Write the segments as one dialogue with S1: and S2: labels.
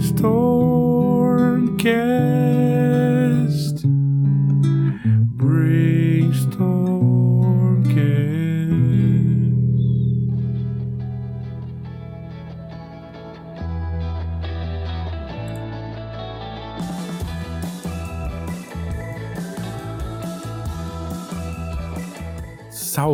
S1: storm can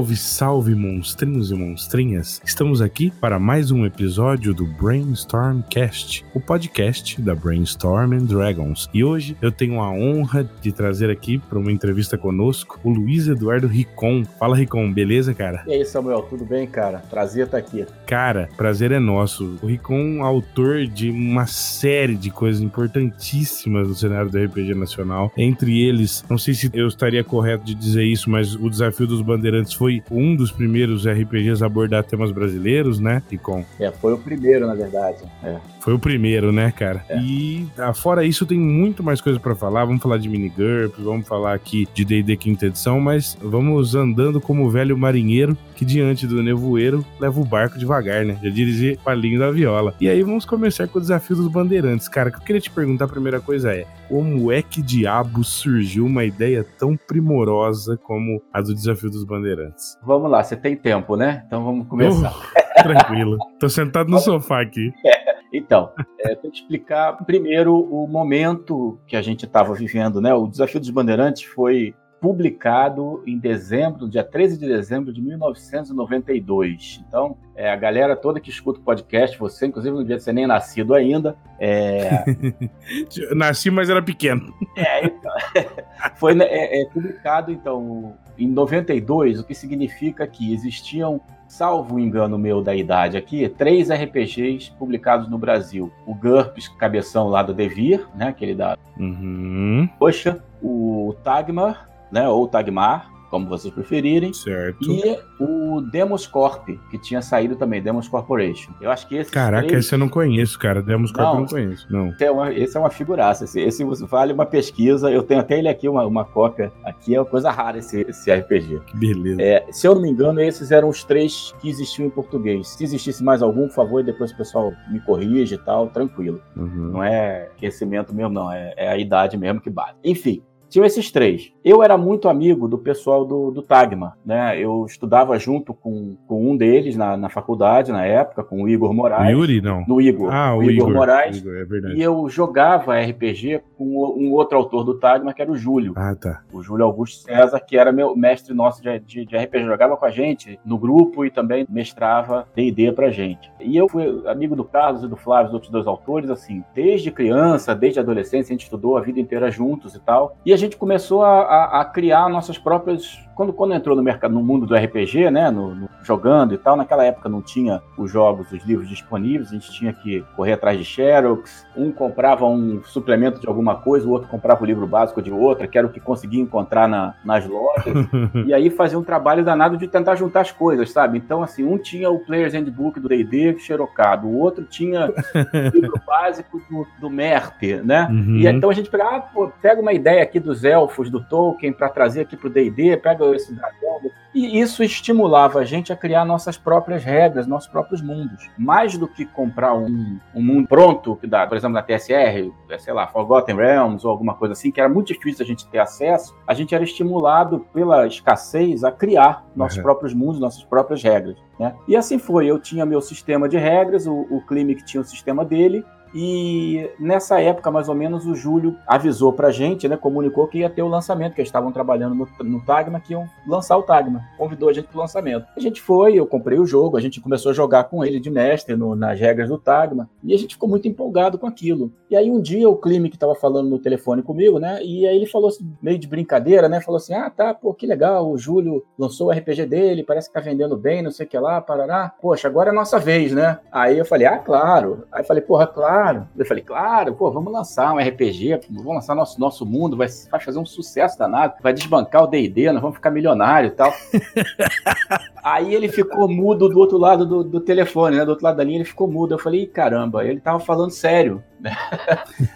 S1: Salve, salve, monstrinhos e monstrinhas! Estamos aqui para mais um episódio do Brainstormcast, o podcast da Brainstorm and Dragons. E hoje eu tenho a honra de trazer aqui para uma entrevista conosco o Luiz Eduardo Ricon. Fala, Ricon, beleza, cara?
S2: E aí, Samuel, tudo bem, cara? Prazer estar aqui.
S1: Cara, prazer é nosso. O Ricon, autor de uma série de coisas importantíssimas no cenário do RPG nacional. Entre eles, não sei se eu estaria correto de dizer isso, mas o Desafio dos Bandeirantes foi um dos primeiros RPGs a abordar temas brasileiros, né, Ricon?
S2: É, foi o primeiro, na verdade. É.
S1: Foi o primeiro, né, cara?
S2: É.
S1: E ah, fora isso, tem muito mais coisa pra falar. Vamos falar de minigurp, vamos falar aqui de D&D quinta edição, mas vamos andando como o velho marinheiro que diante do nevoeiro leva o barco devagar, né? Já dirigia Palinho da Viola. E aí vamos começar com o desafio dos bandeirantes. Cara, o que eu queria te perguntar a primeira coisa é, como é que diabo surgiu uma ideia tão primorosa como a do desafio dos bandeirantes?
S2: Vamos lá, você tem tempo, né? Então vamos começar.
S1: Uh, tranquilo. Tô sentado no sofá aqui.
S2: Então, é, tem que explicar primeiro o momento que a gente estava vivendo, né? O Desafio dos Bandeirantes foi publicado em dezembro, dia 13 de dezembro de 1992. Então, é, a galera toda que escuta o podcast, você, inclusive, não devia ser nem nascido ainda. É...
S1: Nasci, mas era pequeno.
S2: É, então, foi né, é, é, publicado, então, em 92, o que significa que existiam, salvo o engano meu da idade aqui, três RPGs publicados no Brasil. O GURPS, cabeção lá do Devir, né, aquele da
S1: Uhum.
S2: Poxa, o Tagmar, né, ou Tagmar, como vocês preferirem,
S1: Certo.
S2: e o Demos Corp, que tinha saído também, Demos Corporation. Eu acho que esse
S1: Caraca, esse eu não conheço, cara. Demos Corp eu
S2: Não.
S1: não conheço, não.
S2: Esse é uma, esse é uma figuraça. Esse, esse vale uma pesquisa. Eu tenho até ele aqui, uma, uma cópia. Aqui é uma coisa rara esse, esse RPG.
S1: Que beleza.
S2: É, se eu não me engano, esses eram os três que existiam em português. Se existisse mais algum, por favor, depois o pessoal me corrige e tal, tranquilo.
S1: Uhum.
S2: Não é aquecimento mesmo, não. É, é a idade mesmo que bate. Enfim. Tinham esses três. Eu era muito amigo do pessoal do, do Tagma, né? Eu estudava junto com, com um deles na, na faculdade, na época, com o Igor Moraes.
S1: Yuri, não.
S2: No Igor.
S1: Ah, o,
S2: o Igor,
S1: Igor.
S2: Moraes.
S1: Igor, é verdade.
S2: E eu jogava RPG com um outro autor do Tagma, que era o Júlio.
S1: Ah, tá.
S2: O Júlio Augusto César, que era meu mestre nosso de, de, de RPG. Jogava com a gente no grupo e também mestrava D&D pra gente. E eu fui amigo do Carlos e do Flávio, os outros dois autores, assim, desde criança, desde adolescência, a gente estudou a vida inteira juntos e tal. E a gente começou a, a- a criar nossas próprias... Quando, quando entrou no mercado, no mundo do RPG, né, no, no- jogando e tal, naquela época não tinha os jogos, os livros disponíveis, a gente tinha que correr atrás de xerox, um comprava um suplemento de alguma coisa, o outro comprava o livro básico de outra, que era o que conseguia encontrar na- nas lojas, e aí fazia um trabalho danado de tentar juntar as coisas, sabe? Então, assim, um tinha o Player's Handbook do D&D xerocado, o outro tinha o livro básico do, do MERP, né?
S1: Uhum.
S2: E então a gente pega, ah, pô, pega uma ideia aqui dos elfos, do Tolkien, para trazer aqui pro D&D, pega esse dragão. E isso estimulava a gente a criar nossas próprias regras, nossos próprios mundos. Mais do que comprar um, um mundo pronto, que dá, por exemplo, na TSR, é, sei lá, Forgotten Realms ou alguma coisa assim, que era muito difícil a gente ter acesso, a gente era estimulado pela escassez a criar nossos
S1: Uhum.
S2: próprios mundos, nossas próprias regras. Né? E assim foi, eu tinha meu sistema de regras, o, o Klimek tinha o sistema dele, e nessa época, mais ou menos, o Júlio avisou pra gente, né? Comunicou que ia ter o lançamento, que eles estavam trabalhando no, no Tagma, que iam lançar o Tagma. Convidou a gente pro lançamento. A gente foi, eu comprei o jogo, a gente começou a jogar com ele de mestre no- nas regras do Tagma, e a gente ficou muito empolgado com aquilo. E aí um dia o Klimek estava falando no telefone comigo, né? E aí ele falou assim, meio de brincadeira, né? Falou assim: ah, tá, pô, que legal, o Júlio lançou o RPG dele, parece que tá vendendo bem, não sei o que lá, parará. Poxa, agora é a nossa vez, né? Aí eu falei, ah, claro. Aí falei, porra, claro. Eu falei, claro, pô, vamos lançar um RPG, vamos lançar nosso, nosso mundo, vai, vai fazer um sucesso danado, vai desbancar o D&D, nós vamos ficar milionário e tal. Aí ele ficou mudo do outro lado do, do telefone, né? Do outro lado da linha ele ficou mudo. Eu falei, "Ih, caramba, ele tava falando sério.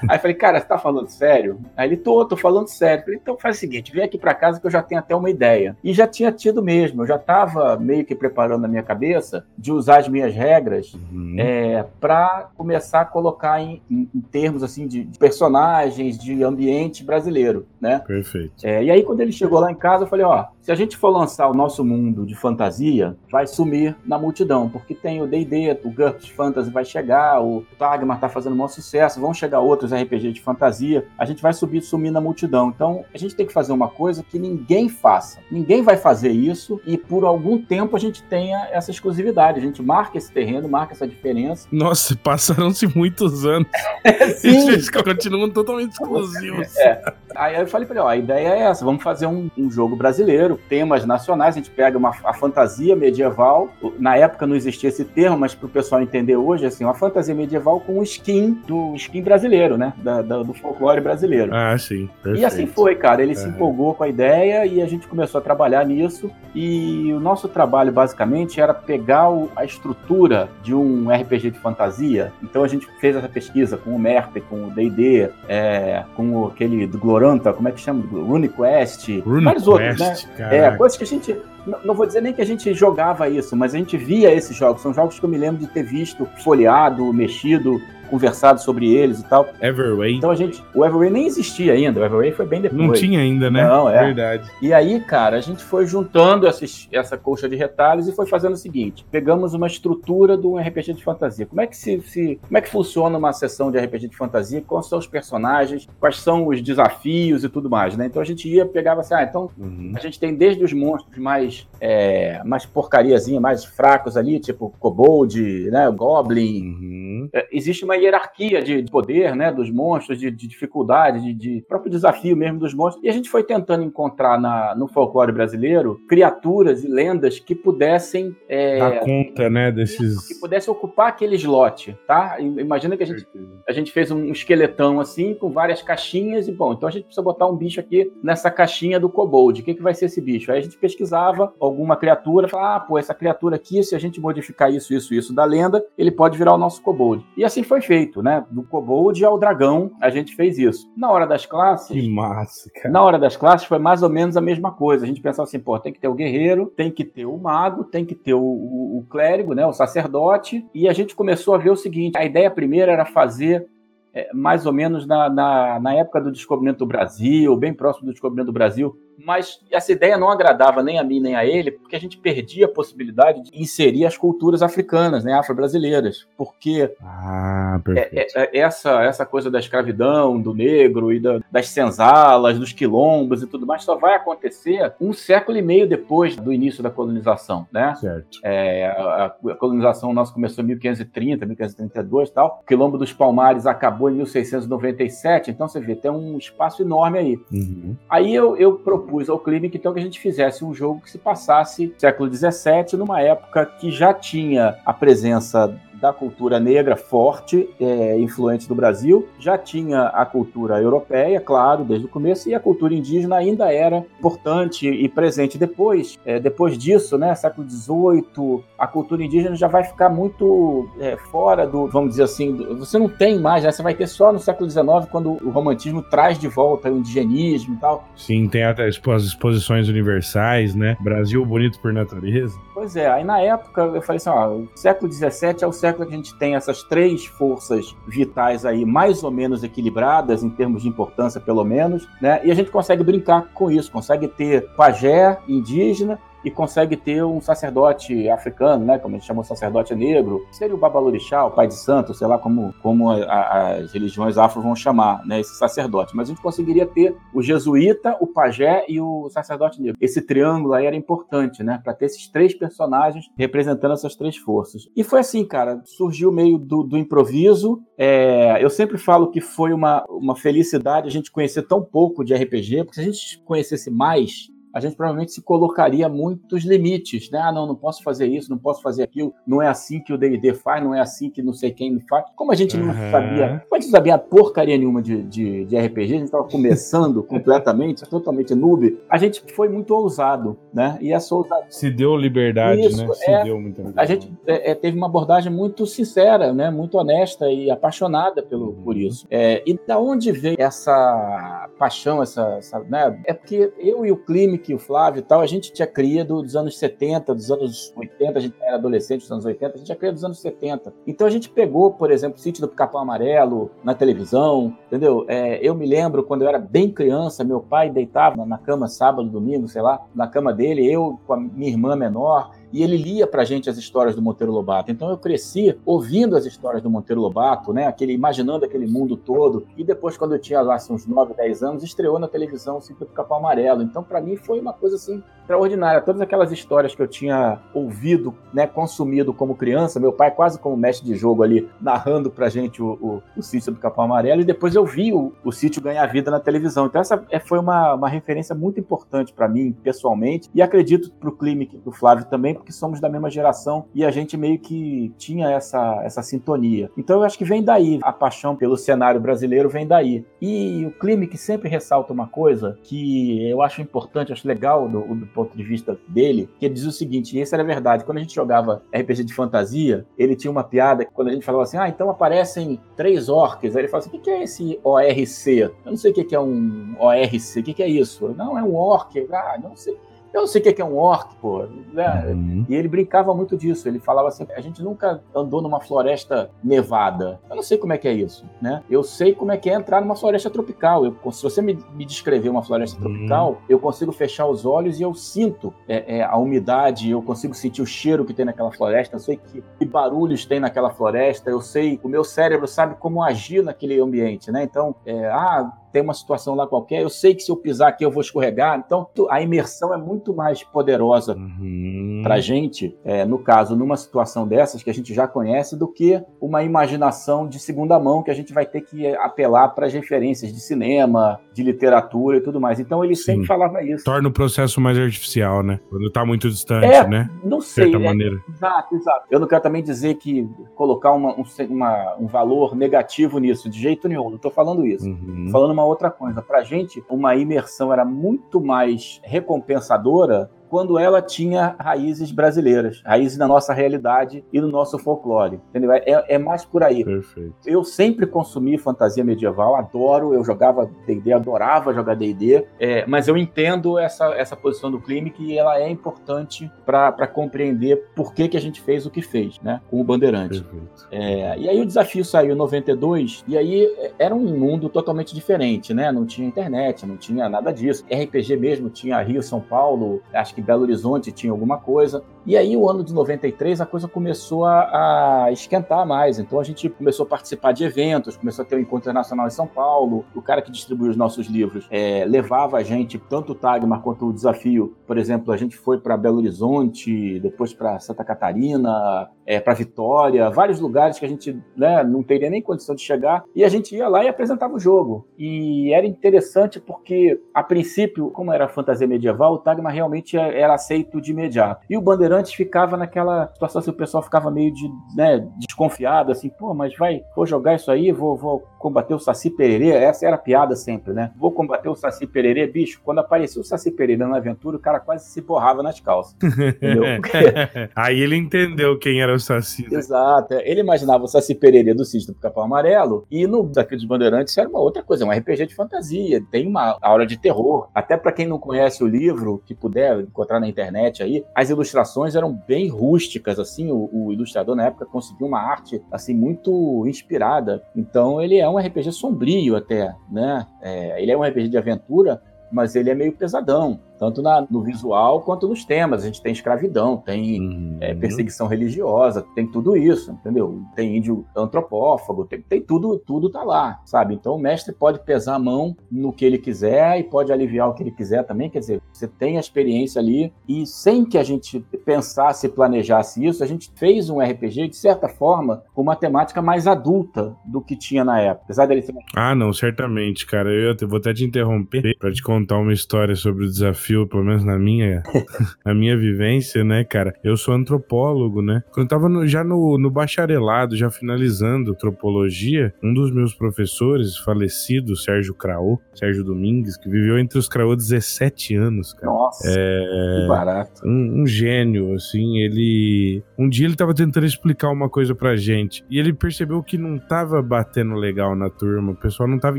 S2: Aí falei, cara, você tá falando sério? Aí ele, tô, tô falando sério. Falei, então faz o seguinte, vem aqui para casa que eu já tenho até uma ideia. E já tinha tido mesmo, eu já tava meio que preparando na minha cabeça de usar as minhas regras uhum. é, para começar a colocar em, em, em termos assim de, de, personagens, de ambiente brasileiro, né?
S1: Perfeito.
S2: É, e aí quando ele chegou lá em casa, eu falei, ó, se a gente for lançar o nosso mundo de fantasia, vai sumir na multidão, porque tem o D&D, o GURPS Fantasy vai chegar, o Tagmar tá fazendo um maior sucesso, vão chegar outros RPG de fantasia, a gente vai subir sumir na multidão. Então, a gente tem que fazer uma coisa que ninguém faça. Ninguém vai fazer isso e por algum tempo a gente tenha essa exclusividade. A gente marca esse terreno, marca essa diferença.
S1: Nossa, passaram-se muitos anos.
S2: Sim. E
S1: eles continuam totalmente exclusivos.
S2: É. Aí eu falei para ele, ó, a ideia é essa, vamos fazer um, um, jogo brasileiro, temas nacionais, a gente pega uma, a fantasia medieval, na época não existia esse termo, mas para o pessoal entender hoje, assim, uma fantasia medieval com o skin do skin brasileiro, né, da, da, do folclore brasileiro.
S1: Ah, sim.
S2: Perfeito. E assim foi, cara, ele se empolgou com a ideia e a gente começou a trabalhar nisso e o nosso trabalho basicamente era pegar o, a estrutura de um RPG de fantasia, então a gente fez essa pesquisa com o MERP, com o D&D, é, com aquele do Glorão como é que chama? RuneQuest,
S1: Rune vários outros, né?
S2: Caraca. É, coisas que a gente. Não vou dizer nem que a gente jogava isso, mas a gente via esses jogos. São jogos que eu me lembro de ter visto folheado, mexido, conversado sobre eles e tal.
S1: Everway.
S2: Então a gente. O Everway nem existia ainda. O Everway foi bem depois.
S1: Não tinha ainda, né?
S2: Não, é.
S1: Verdade.
S2: E aí, cara, a gente foi juntando esses, essa colcha de retalhos e foi fazendo o seguinte: pegamos uma estrutura de um RPG de fantasia. Como é que se, se como é que funciona uma sessão de RPG de fantasia? Quais são os personagens? Quais são os desafios e tudo mais, né? Então a gente ia, pegava assim, ah, então uhum. a gente tem desde os monstros mais, é, mais porcariazinha, mais fracos ali, tipo Kobold, né? Goblin. Uhum. É, existe uma hierarquia de, poder, né, dos monstros, de, de dificuldade, de, de, próprio desafio mesmo dos monstros. E a gente foi tentando encontrar na, no folclore brasileiro criaturas e lendas que pudessem
S1: é, dar conta, né, desses
S2: que pudessem ocupar aquele slot, tá? Imagina que a gente, a gente fez um esqueletão assim com várias caixinhas e bom, então a gente precisa botar um bicho aqui nessa caixinha do kobold. O que, que vai ser esse bicho? Aí a gente pesquisava alguma criatura, falava, ah, pô, essa criatura aqui, se a gente modificar isso, isso, isso da lenda, ele pode virar o nosso kobold. E assim foi feito, né? Do kobold ao dragão, a gente fez isso. Na hora das classes.
S1: Que massa, cara.
S2: Na hora das classes foi mais ou menos a mesma coisa. A gente pensava assim, pô, tem que ter o guerreiro, tem que ter o mago, tem que ter o, o, o clérigo, né? O sacerdote. E a gente começou a ver o seguinte: a ideia primeira era fazer é, mais ou menos na, na, na, época do descobrimento do Brasil, bem próximo do descobrimento do Brasil, mas essa ideia não agradava nem a mim nem a ele, porque a gente perdia a possibilidade de inserir as culturas africanas, né, afro-brasileiras, porque
S1: ah,
S2: é, é, é, essa essa coisa da escravidão, do negro e da, das senzalas, dos quilombos e tudo mais só vai acontecer um século e meio depois do início da colonização, né?
S1: Certo.
S2: É, a, a, colonização nossa começou em 1530, 1532 e tal. O quilombo dos Palmares acabou em 1697, então você vê tem um espaço enorme aí. Uhum. Aí eu, eu propus propus ao Klimek então que a gente fizesse um jogo que se passasse século XVII, numa época que já tinha a presença da cultura negra forte, é, influente do Brasil. Já tinha a cultura europeia, claro, desde o começo, e a cultura indígena ainda era importante e presente. Depois, é, depois disso, né, século XVIII, a cultura indígena já vai ficar muito é, fora do, vamos dizer assim, você não tem mais, né, você vai ter só no século XIX, quando o romantismo traz de volta o indigenismo e tal.
S1: Sim, tem até as exposições universais, né? Brasil bonito por natureza.
S2: Pois é, aí na época eu falei assim, ó, o século XVII é o século que a gente tem essas três forças vitais aí mais ou menos equilibradas em termos de importância, pelo menos, né? E a gente consegue brincar com isso, consegue ter pajé indígena e consegue ter um sacerdote africano, né, como a gente chama sacerdote negro, seria o Babalorixá, o pai de santo, sei lá como, como a, a, as religiões afro vão chamar, né, esse sacerdote. Mas a gente conseguiria ter o jesuíta, o pajé e o sacerdote negro. Esse triângulo aí era importante, né, para ter esses três personagens representando essas três forças. E foi assim, cara, surgiu meio do, do improviso. É, eu sempre falo que foi uma, uma felicidade a gente conhecer tão pouco de RPG, porque se a gente conhecesse mais, a gente provavelmente se colocaria muitos limites, né? Ah, não, não posso fazer isso, não posso fazer aquilo, não é assim que o D&D faz, não é assim que não sei quem faz. Como a gente não uhum. sabia, como a gente sabia porcaria nenhuma de, de, de RPG, a gente estava começando completamente, totalmente noob, a gente foi muito ousado, né? E essa ousadia...
S1: Se deu liberdade, isso, né? Se
S2: é,
S1: deu
S2: muita liberdade. A gente é, é, teve uma abordagem muito sincera, né? Muito honesta e apaixonada pelo, uhum. por isso. É, e da onde veio essa paixão, essa, essa né? É porque eu e o Klimek o Flávio e tal, a gente tinha cria dos anos 70, dos anos 80, a gente era adolescente dos anos 80, a gente tinha cria dos anos 70. Então a gente pegou, por exemplo, o sítio do Capão Amarelo na televisão, entendeu? É, eu me lembro quando eu era bem criança, meu pai deitava na cama sábado, domingo, sei lá, na cama dele, eu com a minha irmã menor, e ele lia pra gente as histórias do Monteiro Lobato. Então eu cresci ouvindo as histórias do Monteiro Lobato, né? Aquele, imaginando aquele mundo todo. E depois, quando eu tinha lá assim, uns 9, 10 anos, estreou na televisão o do Capão Amarelo. Então, para mim, foi uma coisa assim extraordinária. Todas aquelas histórias que eu tinha ouvido, né, consumido como criança, meu pai quase como mestre de jogo ali, narrando pra gente o, o, o Sítio do Capão Amarelo, e depois eu vi o, o Sítio ganhar vida na televisão. Então essa é, foi uma, uma referência muito importante para mim, pessoalmente, e acredito pro Klimek, pro Flávio também, porque somos da mesma geração e a gente meio que tinha essa, essa sintonia. Então eu acho que vem daí, a paixão pelo cenário brasileiro vem daí. E o Klimek sempre ressalta uma coisa que eu acho importante, acho legal do, do ponto de vista dele, que ele diz o seguinte, e isso era verdade, quando a gente jogava RPG de fantasia, ele tinha uma piada, quando a gente falava assim, ah, então aparecem três orcs, aí ele fala assim, o que é esse ORC? Eu não sei o que é um ORC, o que é isso? Não, é um orc, ah, não sei. Eu não sei o que é um orc, pô. Né? Uhum. E ele brincava muito disso. Ele falava assim: a gente nunca andou numa floresta nevada. Eu não sei como é que é isso, né? Eu sei como é que é entrar numa floresta tropical. Eu, se você me, me descrever uma floresta uhum. tropical, eu consigo fechar os olhos e eu sinto é, é, a umidade, eu consigo sentir o cheiro que tem naquela floresta, eu sei que, que, barulhos tem naquela floresta, eu sei, o meu cérebro sabe como agir naquele ambiente, né? Então, é, ah, tem uma situação lá qualquer, eu sei que se eu pisar aqui eu vou escorregar. Então, a imersão é muito mais poderosa uhum. para a gente, é, no caso, numa situação dessas que a gente já conhece, do que uma imaginação de segunda mão que a gente vai ter que apelar para as referências de cinema, de literatura e tudo mais. Então, ele Sim. sempre falava isso.
S1: Torna o processo mais artificial, né? Quando está muito distante, é, né?
S2: Não sei. De certa é, maneira. Exato, exato. Eu não quero também dizer que colocar uma, um, uma, um valor negativo nisso, de jeito nenhum. Não estou falando isso. Uhum. falando uma outra coisa. Para a gente, uma imersão era muito mais recompensadora quando ela tinha raízes brasileiras, raízes na nossa realidade e no nosso folclore. Entendeu? É, é mais por aí. Perfeito. Eu sempre consumi fantasia medieval, adoro, eu jogava D&D, adorava jogar D&D, é, mas eu entendo essa, essa posição do Klimek e ela é importante para compreender por que, que a gente fez o que fez, né, com o Bandeirante. É, e aí o desafio saiu em 92 e aí é, era um mundo totalmente diferente, né, não tinha internet, não tinha nada disso. RPG mesmo tinha Rio, São Paulo, acho que Belo Horizonte tinha alguma coisa. E aí, o ano de 93, a coisa começou a, a, esquentar mais. Então, a gente começou a participar de eventos, começou a ter um Encontro Internacional em São Paulo. O cara que distribuiu os nossos livros é, levava a gente, tanto o Tagmar quanto o Desafio. Por exemplo, a gente foi para Belo Horizonte, depois para Santa Catarina, é, para Vitória, vários lugares que a gente né, não teria nem condição de chegar. E a gente ia lá e apresentava o jogo. E era interessante porque, a princípio, como era fantasia medieval, o Tagmar realmente era aceito de imediato. E o Bandeirantes ficava naquela situação assim, o pessoal ficava meio de, né, desconfiado, assim, pô, mas vai, vou jogar isso aí, vou, vou combater o Saci Pererê, essa era a piada sempre, né? Vou combater o Saci Pererê, bicho, quando apareceu o Saci Pererê na aventura, o cara quase se borrava nas calças.
S1: Aí ele entendeu quem era o Saci.
S2: Né? Exato, é. ele imaginava o Saci Pererê do Sítio do Capão Amarelo, e no Desafio dos Bandeirantes era uma outra coisa, um RPG de fantasia, tem uma aura de terror. Até para quem não conhece o livro, que puder encontrar na internet aí, as ilustrações eram bem rústicas, assim, o, o ilustrador na época conseguiu uma arte, assim, muito inspirada. Então ele é um RPG sombrio até, né? É, ele é um RPG de aventura, mas ele é meio pesadão tanto na, no visual quanto nos temas. A gente tem escravidão, tem uhum. é, perseguição religiosa, tem tudo isso, entendeu? Tem índio antropófago, tem, tem, tudo, tudo tá lá, sabe? Então o mestre pode pesar a mão no que ele quiser e pode aliviar o que ele quiser também. Quer dizer, você tem a experiência ali e sem que a gente pensasse e planejasse isso, a gente fez um RPG de certa forma com uma temática mais adulta do que tinha na época. Apesar dele ser...
S1: Ah, não, certamente, cara. Eu vou até te interromper para te contar uma história sobre o desafio desafio, pelo menos na minha, na minha vivência, né, cara? Eu sou antropólogo, né? Quando eu tava no, já no, no bacharelado, já finalizando antropologia, um dos meus professores, falecido, Sérgio Craô, Sérgio Domingues, que viveu entre os Craô 17 anos, cara.
S2: Nossa, é, que barato.
S1: Um, um gênio, assim, ele... Um dia ele tava tentando explicar uma coisa pra gente, e ele percebeu que não tava batendo legal na turma, o pessoal não tava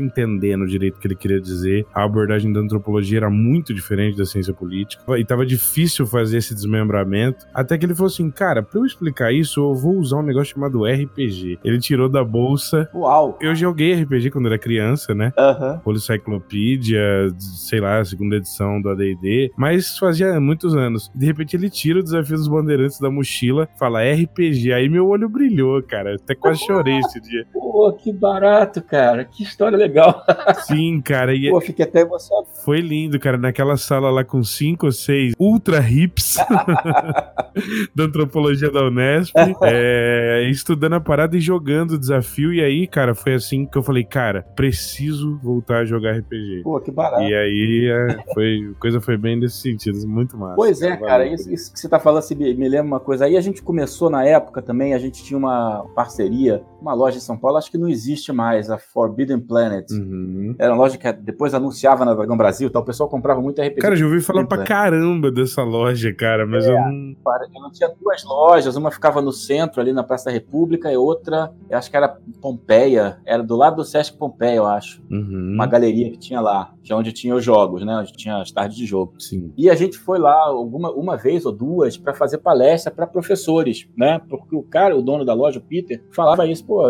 S1: entendendo direito o que ele queria dizer, a abordagem da antropologia era muito diferente da ciência política, e tava difícil fazer esse desmembramento, até que ele falou assim, cara, pra eu explicar isso, eu vou usar um negócio chamado RPG. Ele tirou da bolsa...
S2: Uau!
S1: Eu joguei RPG quando era criança, né?
S2: Uhum.
S1: Poliscyclopedia, sei lá, segunda edição do AD&D, mas fazia muitos anos. De repente ele tira o desafio dos bandeirantes da mochila, fala RPG, aí meu olho brilhou, cara, até quase chorei esse dia.
S2: Pô, que barato, cara, que história legal.
S1: Sim, cara. E
S2: Pô, fiquei até emocionado.
S1: Foi lindo, cara, naquela sala lá com cinco ou seis ultra hips da antropologia da Unesp, é, estudando a parada e jogando o desafio, e aí, cara, foi assim que eu falei, cara, preciso voltar a jogar RPG.
S2: Pô, que barato.
S1: E aí, é, foi, a coisa foi bem nesse sentido, muito massa.
S2: Pois é, cara, isso, isso, que você tá falando, assim, me, me lembra uma coisa. Aí a gente começou na época também, a gente tinha uma parceria, uma loja em São Paulo, acho que não existe mais, a Forbidden Planet.
S1: Uhum.
S2: Era uma loja que depois anunciava na Dragão Brasil, tal, o pessoal comprava muito RPG.
S1: Cara, já ouvi falar pra caramba dessa loja, cara, mas é, eu não...
S2: Eu não tinha duas lojas, uma ficava no centro, ali na Praça da República, e outra, eu acho que era Pompeia, era do lado do Sesc Pompeia, eu acho.
S1: Uhum.
S2: Uma galeria que tinha lá, que é onde tinha os jogos, né? Onde tinha as tardes de jogo.
S1: Sim.
S2: E a gente foi lá alguma, uma vez ou duas para fazer palestra para professores, né? Porque o cara, o dono da loja, o Peter, falava isso, pô,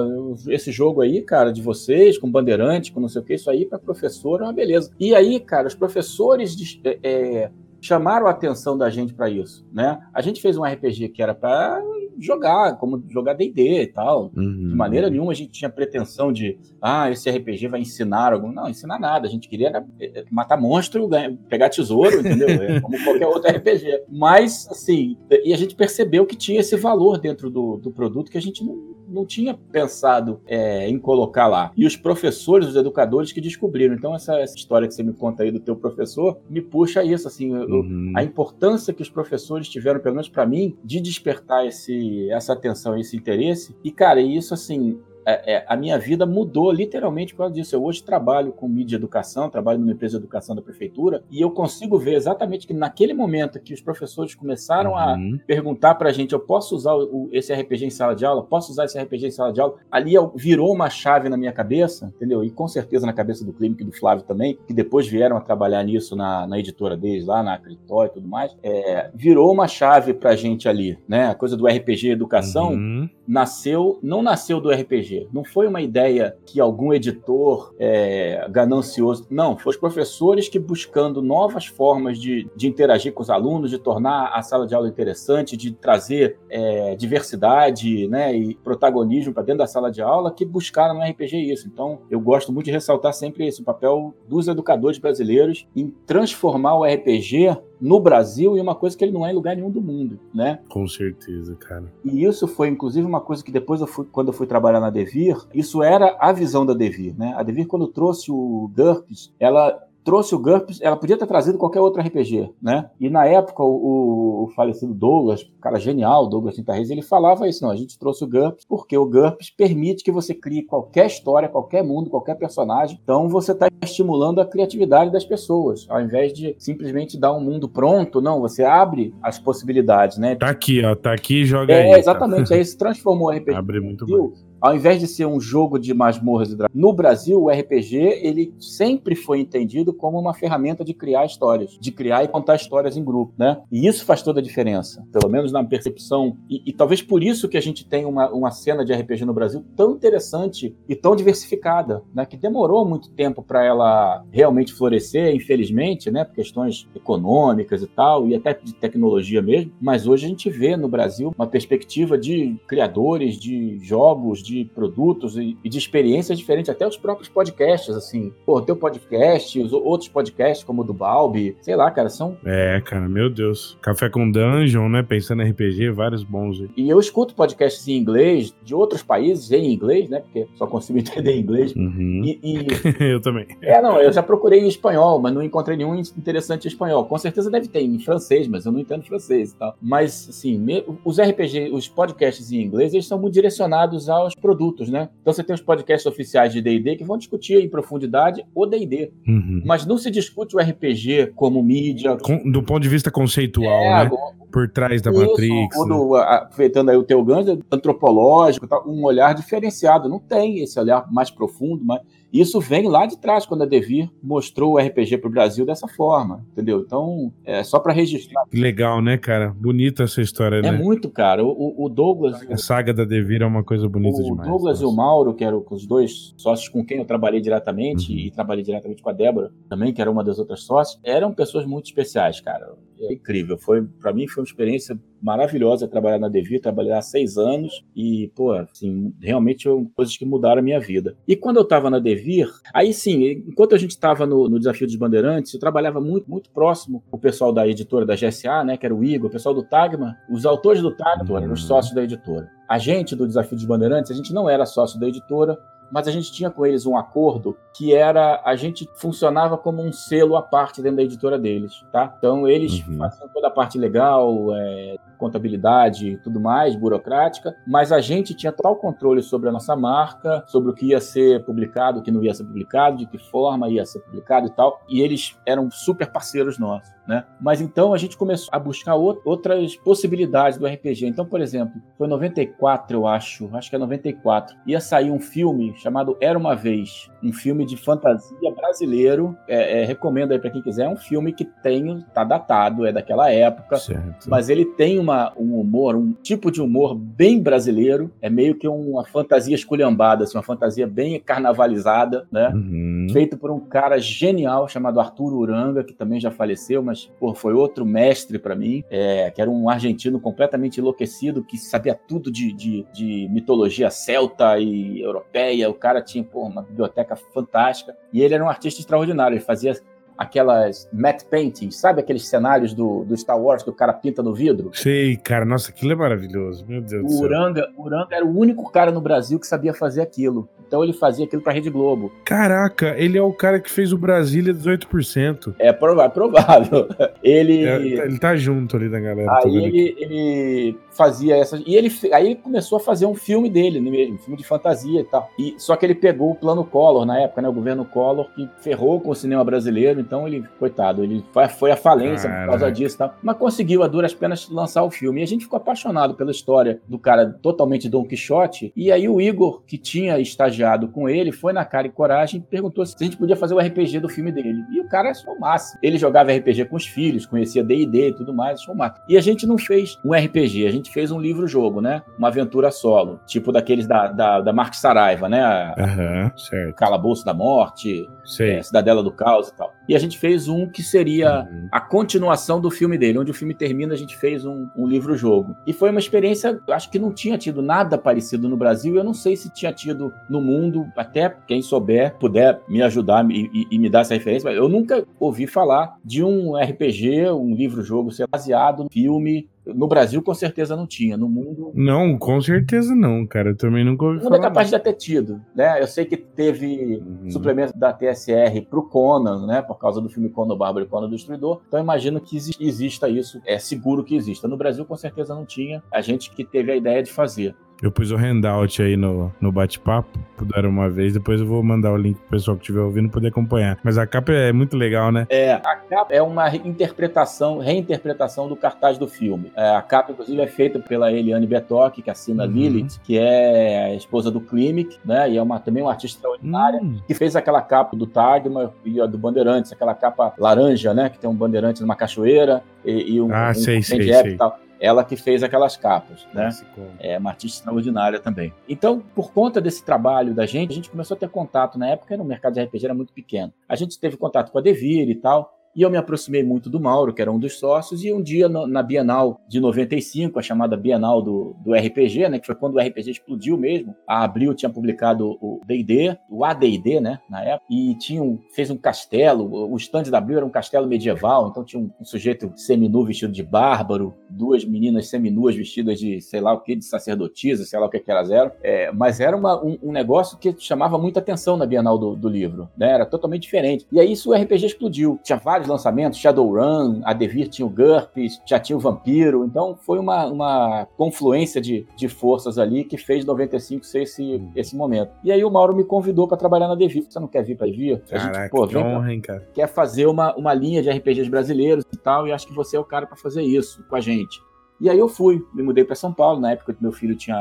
S2: esse jogo aí, cara, de vocês, com bandeirante, com não sei o que, isso aí para professor é uma beleza. E aí, cara, os professores de, é, é chamaram a atenção da gente para isso, né? A gente fez um RPG que era para jogar, como jogar D&D e tal.
S1: Uhum.
S2: De maneira nenhuma a gente tinha pretensão de, ah, esse RPG vai ensinar algum. Não, ensinar nada. A gente queria é, é, matar monstro, pegar tesouro, entendeu? É como qualquer outro RPG. Mas, assim, e a gente percebeu que tinha esse valor dentro do, do produto que a gente não, não tinha pensado é, em colocar lá. E os professores, os educadores que descobriram. Então, essa, essa, história que você me conta aí do teu professor me puxa isso, assim,
S1: uhum.
S2: a importância que os professores tiveram, pelo menos para mim, de despertar esse, essa atenção, esse interesse. E, cara, isso, assim, é, é, a minha vida mudou literalmente por causa disso. Eu hoje trabalho com mídia educação, trabalho numa empresa de educação da prefeitura, e eu consigo ver exatamente que naquele momento que os professores começaram uhum. a perguntar para a gente: eu posso usar o, esse RPG em sala de aula? Posso usar esse RPG em sala de aula? Ali virou uma chave na minha cabeça, entendeu? E com certeza na cabeça do Clínico e do Flávio também, que depois vieram a trabalhar nisso na, na editora deles, lá na Acritó e tudo mais. É, virou uma chave para a gente ali, né? A coisa do RPG educação
S1: uhum.
S2: nasceu, não nasceu do RPG não foi uma ideia que algum editor é, ganancioso. Não, foi os professores que buscando novas formas de, de interagir com os alunos, de tornar a sala de aula interessante, de trazer é, diversidade né, e protagonismo para dentro da sala de aula, que buscaram no RPG isso. Então, eu gosto muito de ressaltar sempre esse papel dos educadores brasileiros em transformar o RPG no Brasil e uma coisa que ele não é em lugar nenhum do mundo, né?
S1: Com certeza, cara.
S2: E isso foi, inclusive, uma coisa que depois eu fui, quando eu fui trabalhar na Devir, isso era a visão da Devir, né? A Devir, quando trouxe o GURPS, ela trouxe o GURPS, ela podia ter trazido qualquer outro RPG, né? E na época, o, o falecido Douglas, cara genial, Douglas Tintarrez, ele falava isso, não, a gente trouxe o GURPS porque o GURPS permite que você crie qualquer história, qualquer mundo, qualquer personagem. Então você está estimulando a criatividade das pessoas, ao invés de simplesmente dar um mundo pronto, não, você abre as possibilidades, né?
S1: Tá aqui, ó, tá aqui, joga
S2: é,
S1: aí.
S2: É, exatamente, tá. aí se transformou o RPG.
S1: Abre muito mais
S2: ao invés de ser um jogo de masmorras e dragões, no Brasil o RPG ele sempre foi entendido como uma ferramenta de criar histórias, de criar e contar histórias em grupo, né? E isso faz toda a diferença, pelo menos na percepção e, e talvez por isso que a gente tem uma, uma cena de RPG no Brasil tão interessante e tão diversificada, né? Que demorou muito tempo para ela realmente florescer, infelizmente, né? Por questões econômicas e tal e até de tecnologia mesmo. Mas hoje a gente vê no Brasil uma perspectiva de criadores de jogos de produtos e, de experiências diferentes, até os próprios podcasts, assim. Pô, teu podcast, os outros podcasts, como o do Balbi, sei lá, cara, são.
S1: É, cara, meu Deus. Café com Dungeon, né? Pensando em RPG, vários bons. Aí.
S2: E eu escuto podcasts em inglês, de outros países, em inglês, né? Porque só consigo entender inglês.
S1: Uhum.
S2: E, e...
S1: eu também.
S2: É, não, eu já procurei em espanhol, mas não encontrei nenhum interessante em espanhol. Com certeza deve ter em francês, mas eu não entendo francês e tal. Mas, assim, os RPG, os podcasts em inglês, eles são muito direcionados aos produtos, né? Então você tem os podcasts oficiais de D&D que vão discutir em profundidade o D&D. Uhum. Mas não se discute o RPG como mídia.
S1: Com, do ponto de vista conceitual, é, né? Por trás da Isso, Matrix.
S2: Né? aproveitando aí o teu gancho, antropológico, um olhar diferenciado. Não tem esse olhar mais profundo, mas isso vem lá de trás, quando a Devir mostrou o RPG para o Brasil dessa forma, entendeu? Então, é só para registrar.
S1: Legal, né, cara? Bonita essa história, é né?
S2: É muito, cara. O, o Douglas.
S1: A saga da Devir é uma coisa bonita
S2: o
S1: demais.
S2: O Douglas nossa. e o Mauro, que eram os dois sócios com quem eu trabalhei diretamente, uhum. e trabalhei diretamente com a Débora também, que era uma das outras sócias, eram pessoas muito especiais, cara. É incrível. Foi, para mim, foi uma experiência maravilhosa trabalhar na Devir, trabalhei há seis anos e, pô, assim, realmente coisas que mudaram a minha vida. E quando eu estava na Devir, aí sim, enquanto a gente estava no, no, Desafio dos Bandeirantes, eu trabalhava muito, muito próximo o pessoal da editora da GSA, né, que era o Igor, o pessoal do Tagma, os autores do Tagma eram os uhum. sócios da editora. A gente do Desafio dos Bandeirantes, a gente não era sócio da editora, mas a gente tinha com eles um acordo que era a gente funcionava como um selo à parte dentro da editora deles, tá? Então eles uhum. faziam toda a parte legal, é, contabilidade e tudo mais, burocrática, mas a gente tinha total controle sobre a nossa marca, sobre o que ia ser publicado, o que não ia ser publicado, de que forma ia ser publicado e tal. E eles eram super parceiros nossos, né? Mas então a gente começou a buscar outras possibilidades do RPG. Então, por exemplo, foi 94, eu acho, acho que é 94, ia sair um filme chamado Era uma Vez, um filme de fantasia brasileiro. É, é, recomendo aí para quem quiser. É um filme que tem, tá datado, é daquela época, certo. mas ele tem uma, um humor, um tipo de humor bem brasileiro. É meio que uma fantasia esculhambada, assim, uma fantasia bem carnavalizada, né? Uhum. Feito por um cara genial chamado Arthur Uranga, que também já faleceu, mas pô, foi outro mestre para mim, é, que era um argentino completamente enlouquecido, que sabia tudo de, de, de mitologia celta e europeia o cara tinha pô, uma biblioteca fantástica. E ele era um artista extraordinário, ele fazia aquelas matte paintings, sabe aqueles cenários do, do Star Wars que o cara pinta no vidro?
S1: Sei, cara, nossa, aquilo é maravilhoso, meu Deus o do céu.
S2: Uranga, Uranga era o único cara no Brasil que sabia fazer aquilo. Então ele fazia aquilo pra Rede Globo.
S1: Caraca, ele é o cara que fez o Brasília 18%.
S2: É provável. provável. Ele.
S1: É, ele tá junto ali da galera.
S2: Aí ele, ele fazia essas. E ele, aí ele começou a fazer um filme dele, no mesmo, um filme de fantasia e tal. E, só que ele pegou o plano Collor na época, né? O governo Collor, que ferrou com o cinema brasileiro. Então ele, coitado, ele foi, à falência Caraca. por causa disso e tal. Mas conseguiu, a duras penas, lançar o filme. E a gente ficou apaixonado pela história do cara totalmente Don Quixote. E aí o Igor, que tinha estagiado com ele, foi na cara e coragem e perguntou se a gente podia fazer o RPG do filme dele. E o cara achou massa. Ele jogava RPG com os filhos, conhecia D&D e tudo mais, achou massa. E a gente não fez um RPG, a gente fez um livro-jogo, né? Uma aventura solo, tipo daqueles da, da, da Mark Saraiva, né?
S1: Aham, uhum, certo.
S2: Calabouço da Morte, é, Cidadela do Caos e tal. E a gente fez um que seria uhum. a continuação do filme dele, onde o filme termina, a gente fez um, um livro-jogo. E foi uma experiência, acho que não tinha tido nada parecido no Brasil, e eu não sei se tinha tido no mundo, até quem souber, puder me ajudar e, e, e me dar essa referência, mas eu nunca ouvi falar de um RPG, um livro-jogo ser baseado no filme no Brasil, com certeza não tinha. No mundo.
S1: Não, com certeza não, cara. Eu também nunca ouvi
S2: falar.
S1: Não
S2: é capaz de ter tido, né? Eu sei que teve uhum. suplemento da TSR pro Conan, né? Por causa do filme Conan Bárbaro e Conan Destruidor. Então imagino que exista isso. É seguro que exista. No Brasil, com certeza não tinha. A gente que teve a ideia de fazer.
S1: Eu pus o handout aí no, no bate-papo, puderam uma vez, depois eu vou mandar o link pro pessoal que estiver ouvindo poder acompanhar. Mas a capa é muito legal, né?
S2: É, a capa é uma interpretação, reinterpretação do cartaz do filme. É, a capa, inclusive, é feita pela Eliane Betoc, que assina uhum. Lilith, que é a esposa do Klimek, né? E é uma, também uma artista extraordinária, uhum. que fez aquela capa do Tagma e a do Bandeirantes, aquela capa laranja, né? Que tem um Bandeirante numa cachoeira e, e um,
S1: ah,
S2: um,
S1: sei, sei, sei. e tal
S2: ela que fez aquelas capas, né? É uma artista extraordinária também. Então, por conta desse trabalho da gente, a gente começou a ter contato. Na época, no mercado de RPG era muito pequeno. A gente teve contato com a Devir e tal, E eu me aproximei muito do Mauro, que era um dos sócios, e um dia na Bienal de 95, a chamada Bienal do, do RPG, né, que foi quando o RPG explodiu mesmo, a Abril tinha publicado o D&D, o AD&D, né, na época, e tinha um, fez um castelo, o stand da Abril era um castelo medieval, então tinha um, um sujeito seminu vestido de bárbaro, duas meninas seminuas vestidas de, sei lá o que, de sacerdotisa, sei lá o que que elas eram, é, mas era uma, um, um, negócio que chamava muita atenção na Bienal do, do livro, né, era totalmente diferente. E aí isso o RPG explodiu, tinha vários lançamentos, Shadowrun, a Devir tinha o GURPS, já tinha o Vampiro, então foi uma, uma confluência de, de forças ali que fez 95 ser esse, esse momento. E aí o Mauro me convidou para trabalhar na Devir. Você não quer vir para Devir?
S1: A Caraca, gente, pô, que honra, hein, cara.
S2: Quer fazer uma, uma linha de RPGs brasileiros e tal, e acho que você é o cara para fazer isso com a gente. E aí eu fui, me mudei para São Paulo, na época que meu filho tinha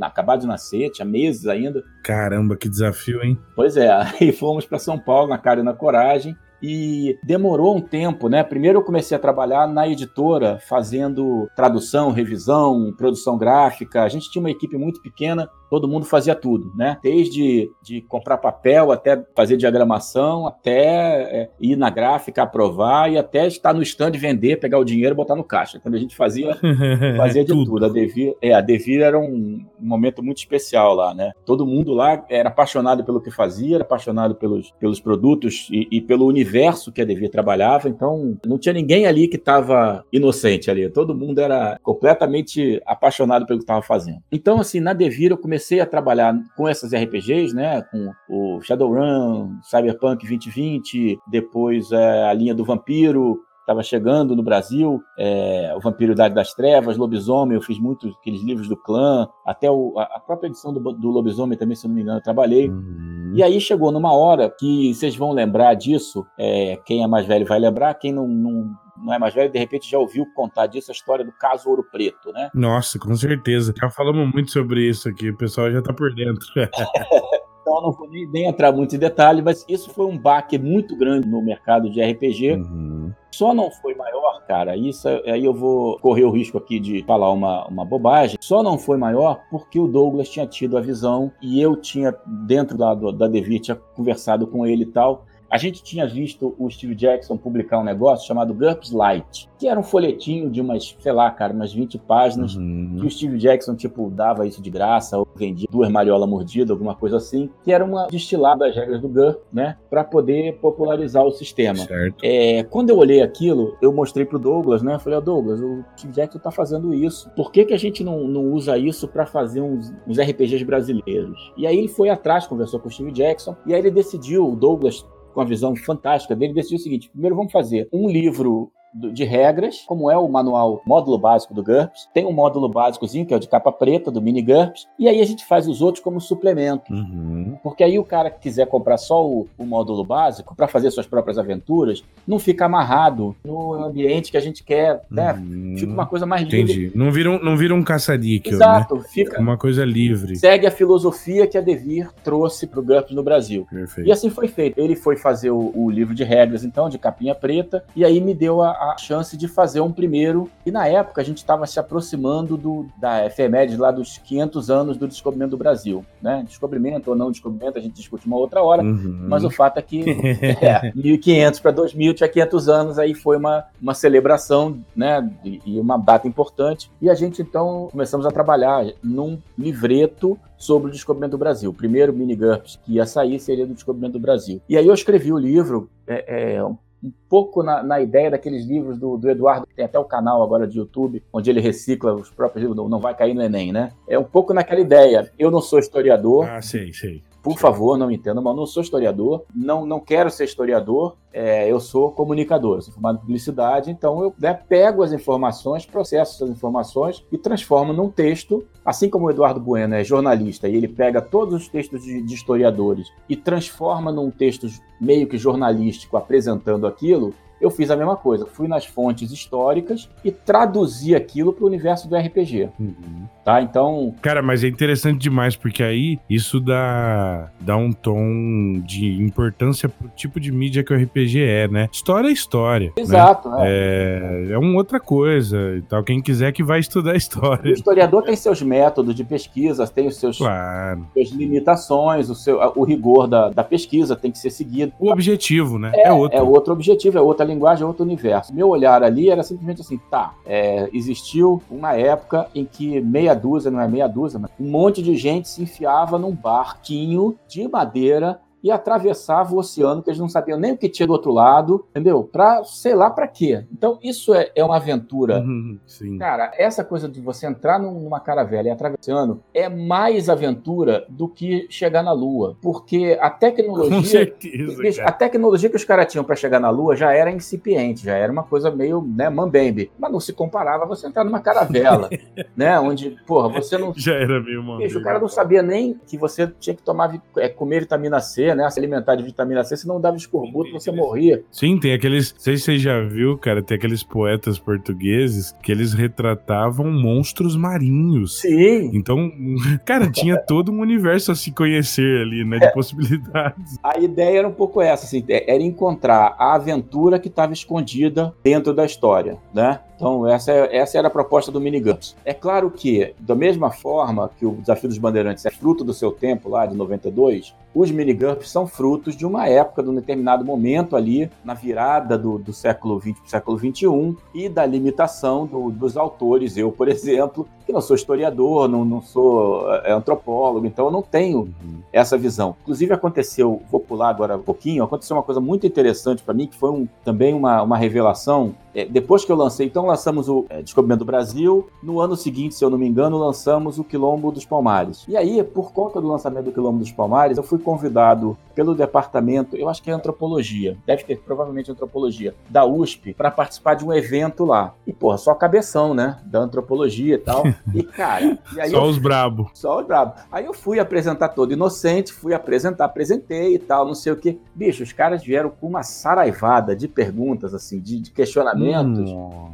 S2: acabado de nascer, tinha meses ainda.
S1: Caramba, que desafio, hein?
S2: Pois é, aí fomos para São Paulo, na cara e na coragem, e demorou um tempo, né? Primeiro eu comecei a trabalhar na editora, fazendo tradução, revisão, produção gráfica. A gente tinha uma equipe muito pequena, todo mundo fazia tudo, né? Desde de comprar papel até fazer diagramação, até é, ir na gráfica, aprovar e até estar no stand vender, pegar o dinheiro e botar no caixa. Quando a gente fazia, fazia de tudo. tudo. A Devir, é, a Devir era um momento muito especial lá, né? Todo mundo lá era apaixonado pelo que fazia, era apaixonado pelos, pelos produtos e, e pelo universo que a Devir trabalhava. Então, não tinha ninguém ali que estava inocente ali. Todo mundo era completamente apaixonado pelo que estava fazendo. Então, assim, na Devir eu comecei comecei a trabalhar com essas RPGs, né, com o Shadowrun, Cyberpunk 2020, depois é, a linha do Vampiro, estava chegando no Brasil, é, o Vampiro Idade das Trevas, Lobisomem, eu fiz muitos aqueles livros do clã, até o, a, a, própria edição do, do, Lobisomem também, se eu não me engano, eu trabalhei. Uhum. E aí chegou numa hora que vocês vão lembrar disso, é, quem é mais velho vai lembrar, quem não, não, não é mais velho, de repente já ouviu contar disso, a história do caso Ouro Preto, né?
S1: Nossa, com certeza. Já falamos muito sobre isso aqui, o pessoal já tá por dentro.
S2: então eu não vou nem, nem, entrar muito em detalhe, mas isso foi um baque muito grande no mercado de RPG. Uhum. Só não foi maior, cara, isso aí eu vou correr o risco aqui de falar uma, uma bobagem. Só não foi maior porque o Douglas tinha tido a visão e eu tinha, dentro da, da Devir, tinha conversado com ele e tal. A gente tinha visto o Steve Jackson publicar um negócio chamado GURPS Light, que era um folhetinho de umas, sei lá, cara, umas 20 páginas, uhum. que o Steve Jackson, tipo, dava isso de graça, ou vendia duas mariolas mordidas, alguma coisa assim, que era uma destilada das regras do GURP, né, para poder popularizar o sistema.
S1: Certo.
S2: É, quando eu olhei aquilo, eu mostrei pro Douglas, né, eu falei, ó, oh, Douglas, o Steve Jackson tá fazendo isso, por que que a gente não, não usa isso para fazer uns, uns RPGs brasileiros? E aí ele foi atrás, conversou com o Steve Jackson, e aí ele decidiu, o Douglas com a visão fantástica dele, decidiu o seguinte: primeiro vamos fazer um livro de regras, como é o manual módulo básico do GURPS. Tem um módulo básicozinho, que é o de capa preta, do mini GURPS, e aí a gente faz os outros como suplemento. Uhum. Porque aí o cara que quiser comprar só o, o módulo básico para fazer suas próprias aventuras, não fica amarrado no ambiente que a gente quer, né? Uhum. Fica uma coisa mais livre.
S1: Entendi. Não vira um, não vira um caça-níquel,
S2: né? Exato. Né? Fica
S1: uma coisa livre.
S2: Segue a filosofia que a Devir trouxe para o GURPS no Brasil. Perfeito. E assim foi feito. Ele foi fazer o, o livro de regras, então, de capinha preta, e aí me deu a, a chance de fazer um primeiro. E na época a gente estava se aproximando do, da efeméride lá dos 500 anos do descobrimento do Brasil. Né? Descobrimento ou não descobrimento, a gente discute uma outra hora, uhum. mas o fato é que é, 1500 para 2000 tinha 500 anos, aí foi uma, uma celebração né, e uma data importante. E a gente então começamos a trabalhar num livreto sobre o descobrimento do Brasil. O primeiro mini GURPS que ia sair seria do descobrimento do Brasil. E aí eu escrevi o livro, é, é, um pouco na, na, ideia daqueles livros do, do, Eduardo, tem até o canal agora de YouTube, onde ele recicla os próprios livros, não vai cair no Enem, né? É um pouco naquela ideia. Eu não sou historiador.
S1: Ah, sei, sei.
S2: Por favor, não entenda, mas eu não sou historiador, não, não quero ser historiador, é, eu sou comunicador, sou formado em publicidade, então eu né, pego as informações, processo essas informações e transformo num texto, assim como o Eduardo Bueno é jornalista e ele pega todos os textos de, de historiadores e transforma num texto meio que jornalístico apresentando aquilo, eu fiz a mesma coisa. Fui nas fontes históricas e traduzi aquilo para o universo do RPG. Uhum. Tá? Então.
S1: Cara, mas é interessante demais, porque aí isso dá, dá um tom de importância pro tipo de mídia que o RPG é, né? História é história. Né?
S2: Exato,
S1: né? É, é uma outra coisa e tal. Quem quiser que vai estudar história.
S2: O historiador tem seus métodos de pesquisa, tem os seus
S1: claro.
S2: suas limitações, o, seu, o rigor da, da pesquisa tem que ser seguido.
S1: O objetivo, né? É,
S2: é outro. É outro objetivo, é outra linguagem, é outro universo. Meu olhar ali era simplesmente assim, tá, é, existiu uma época em que meia dúzia, não é meia dúzia, mas um monte de gente se enfiava num barquinho de madeira e atravessava o oceano, que eles não sabiam nem o que tinha do outro lado, entendeu? Pra sei lá para quê. Então, isso é, é uma aventura. Uhum, Cara, essa coisa de você entrar numa caravela e atravessar o oceano é mais aventura do que chegar na Lua. Porque a tecnologia. Com certeza. A tecnologia que os caras tinham para chegar na Lua já era incipiente, já era uma coisa meio, né, mambembe. Mas não se comparava a você entrar numa caravela, né? Onde, porra, você não.
S1: Já era meio mambembe.
S2: O cara não sabia nem que você tinha que tomar, é, comer vitamina C, né? Se alimentar de vitamina C, se não dava escorbuto, você morria.
S1: Sim, tem aqueles. Não sei se você já viu, cara, tem aqueles poetas portugueses que eles retratavam monstros marinhos.
S2: Sim.
S1: Então, cara, tinha todo um universo a se conhecer ali, né? De é. possibilidades.
S2: A ideia era um pouco essa, assim, é, era encontrar a aventura que estava escondida dentro da história, né? Então, essa, é, essa era a proposta do Minigames. É claro que, da mesma forma que o Desafio dos Bandeirantes é fruto do seu tempo lá, de 92, os minigurps são frutos de uma época, de um determinado momento ali, na virada do, do século XX para o século XXI, e da limitação do, dos autores. Eu, por exemplo, que não sou historiador, não, não sou é, antropólogo, então eu não tenho essa visão. Inclusive aconteceu, vou pular agora um pouquinho, aconteceu uma coisa muito interessante para mim, que foi um, também uma, uma revelação. É, depois que eu lancei, então lançamos o é, Descobrimento do Brasil, no ano seguinte, se eu não me engano, lançamos o Quilombo dos Palmares. E aí, por conta do lançamento do Quilombo dos Palmares, eu fui convidado pelo departamento, eu acho que é antropologia, deve ter provavelmente antropologia, da USP, para participar de um evento lá. E, porra, só cabeção, né? Da antropologia e tal. E, cara. E
S1: só eu, os brabo.
S2: Só os brabo. Aí eu fui apresentar todo inocente, fui apresentar, apresentei e tal, não sei o quê. Bicho, os caras vieram com uma saraivada de perguntas, assim, de, de questionamentos.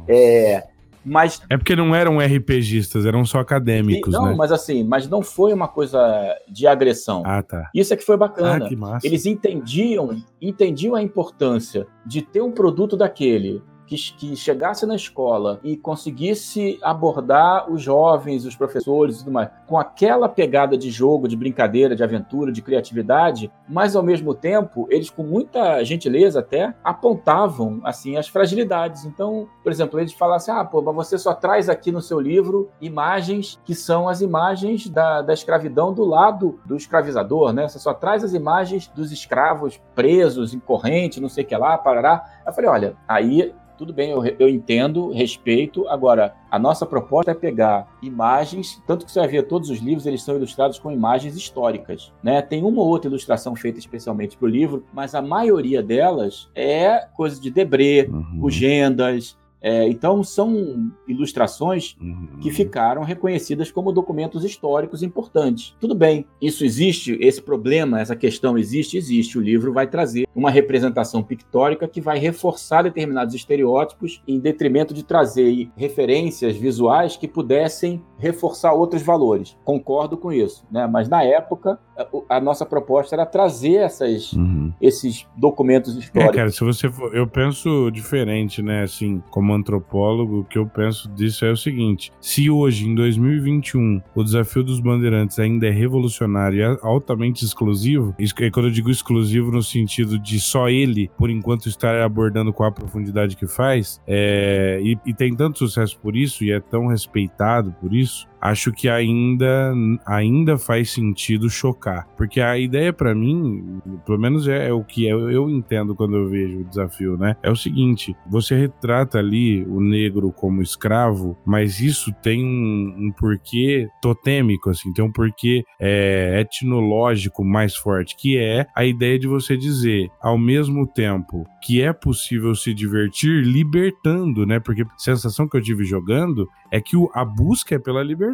S2: É. Mas,
S1: é porque não eram RPGistas, eram só acadêmicos,
S2: não,
S1: né?
S2: mas assim, mas não foi uma coisa de agressão.
S1: Ah, tá.
S2: Isso é que foi bacana. Ah, que massa. Eles entendiam, entendiam a importância de ter um produto daquele que, que chegasse na escola e conseguisse abordar os jovens, os professores e tudo mais, com aquela pegada de jogo, de brincadeira, de aventura, de criatividade, mas ao mesmo tempo, eles com muita gentileza até apontavam assim as fragilidades. Então, por exemplo, eles falassem: ah, pô, mas você só traz aqui no seu livro imagens que são as imagens da, da escravidão do lado do escravizador, né? Você só traz as imagens dos escravos presos, em corrente, não sei o que lá, parará. Eu falei: olha, aí tudo bem, eu, eu entendo, respeito. Agora, a nossa proposta é pegar imagens, tanto que você vai ver todos os livros, eles são ilustrados com imagens históricas. Né? Tem uma ou outra ilustração feita especialmente para o livro, mas a maioria delas é coisa de Debré, uhum. Legendas, é, então, são ilustrações uhum. que ficaram reconhecidas como documentos históricos importantes. Tudo bem, isso existe, esse problema, essa questão existe, existe. O livro vai trazer uma representação pictórica que vai reforçar determinados estereótipos em detrimento de trazer referências visuais que pudessem reforçar outros valores. Concordo com isso, né? mas na época a nossa proposta era trazer essas, uhum. esses documentos históricos.
S1: É, cara, se você for, eu penso diferente, né? Assim, como antropólogo, o que eu penso disso é o seguinte: se hoje, em 2021, o desafio dos bandeirantes ainda é revolucionário e altamente exclusivo, isso, quando eu digo exclusivo no sentido de só ele, por enquanto, estar abordando com a profundidade que faz, é, e, e tem tanto sucesso por isso e é tão respeitado por isso, acho que ainda, ainda faz sentido chocar. Porque a ideia para mim, pelo menos é, é o que eu, eu, entendo quando eu vejo o desafio, né? É o seguinte: você retrata ali o negro como escravo, mas isso tem um, um porquê totêmico, assim, tem um porquê é, etnológico mais forte, que é a ideia de você dizer, ao mesmo tempo que é possível se divertir libertando, né? Porque a sensação que eu tive jogando é que o, a busca é pela liberdade.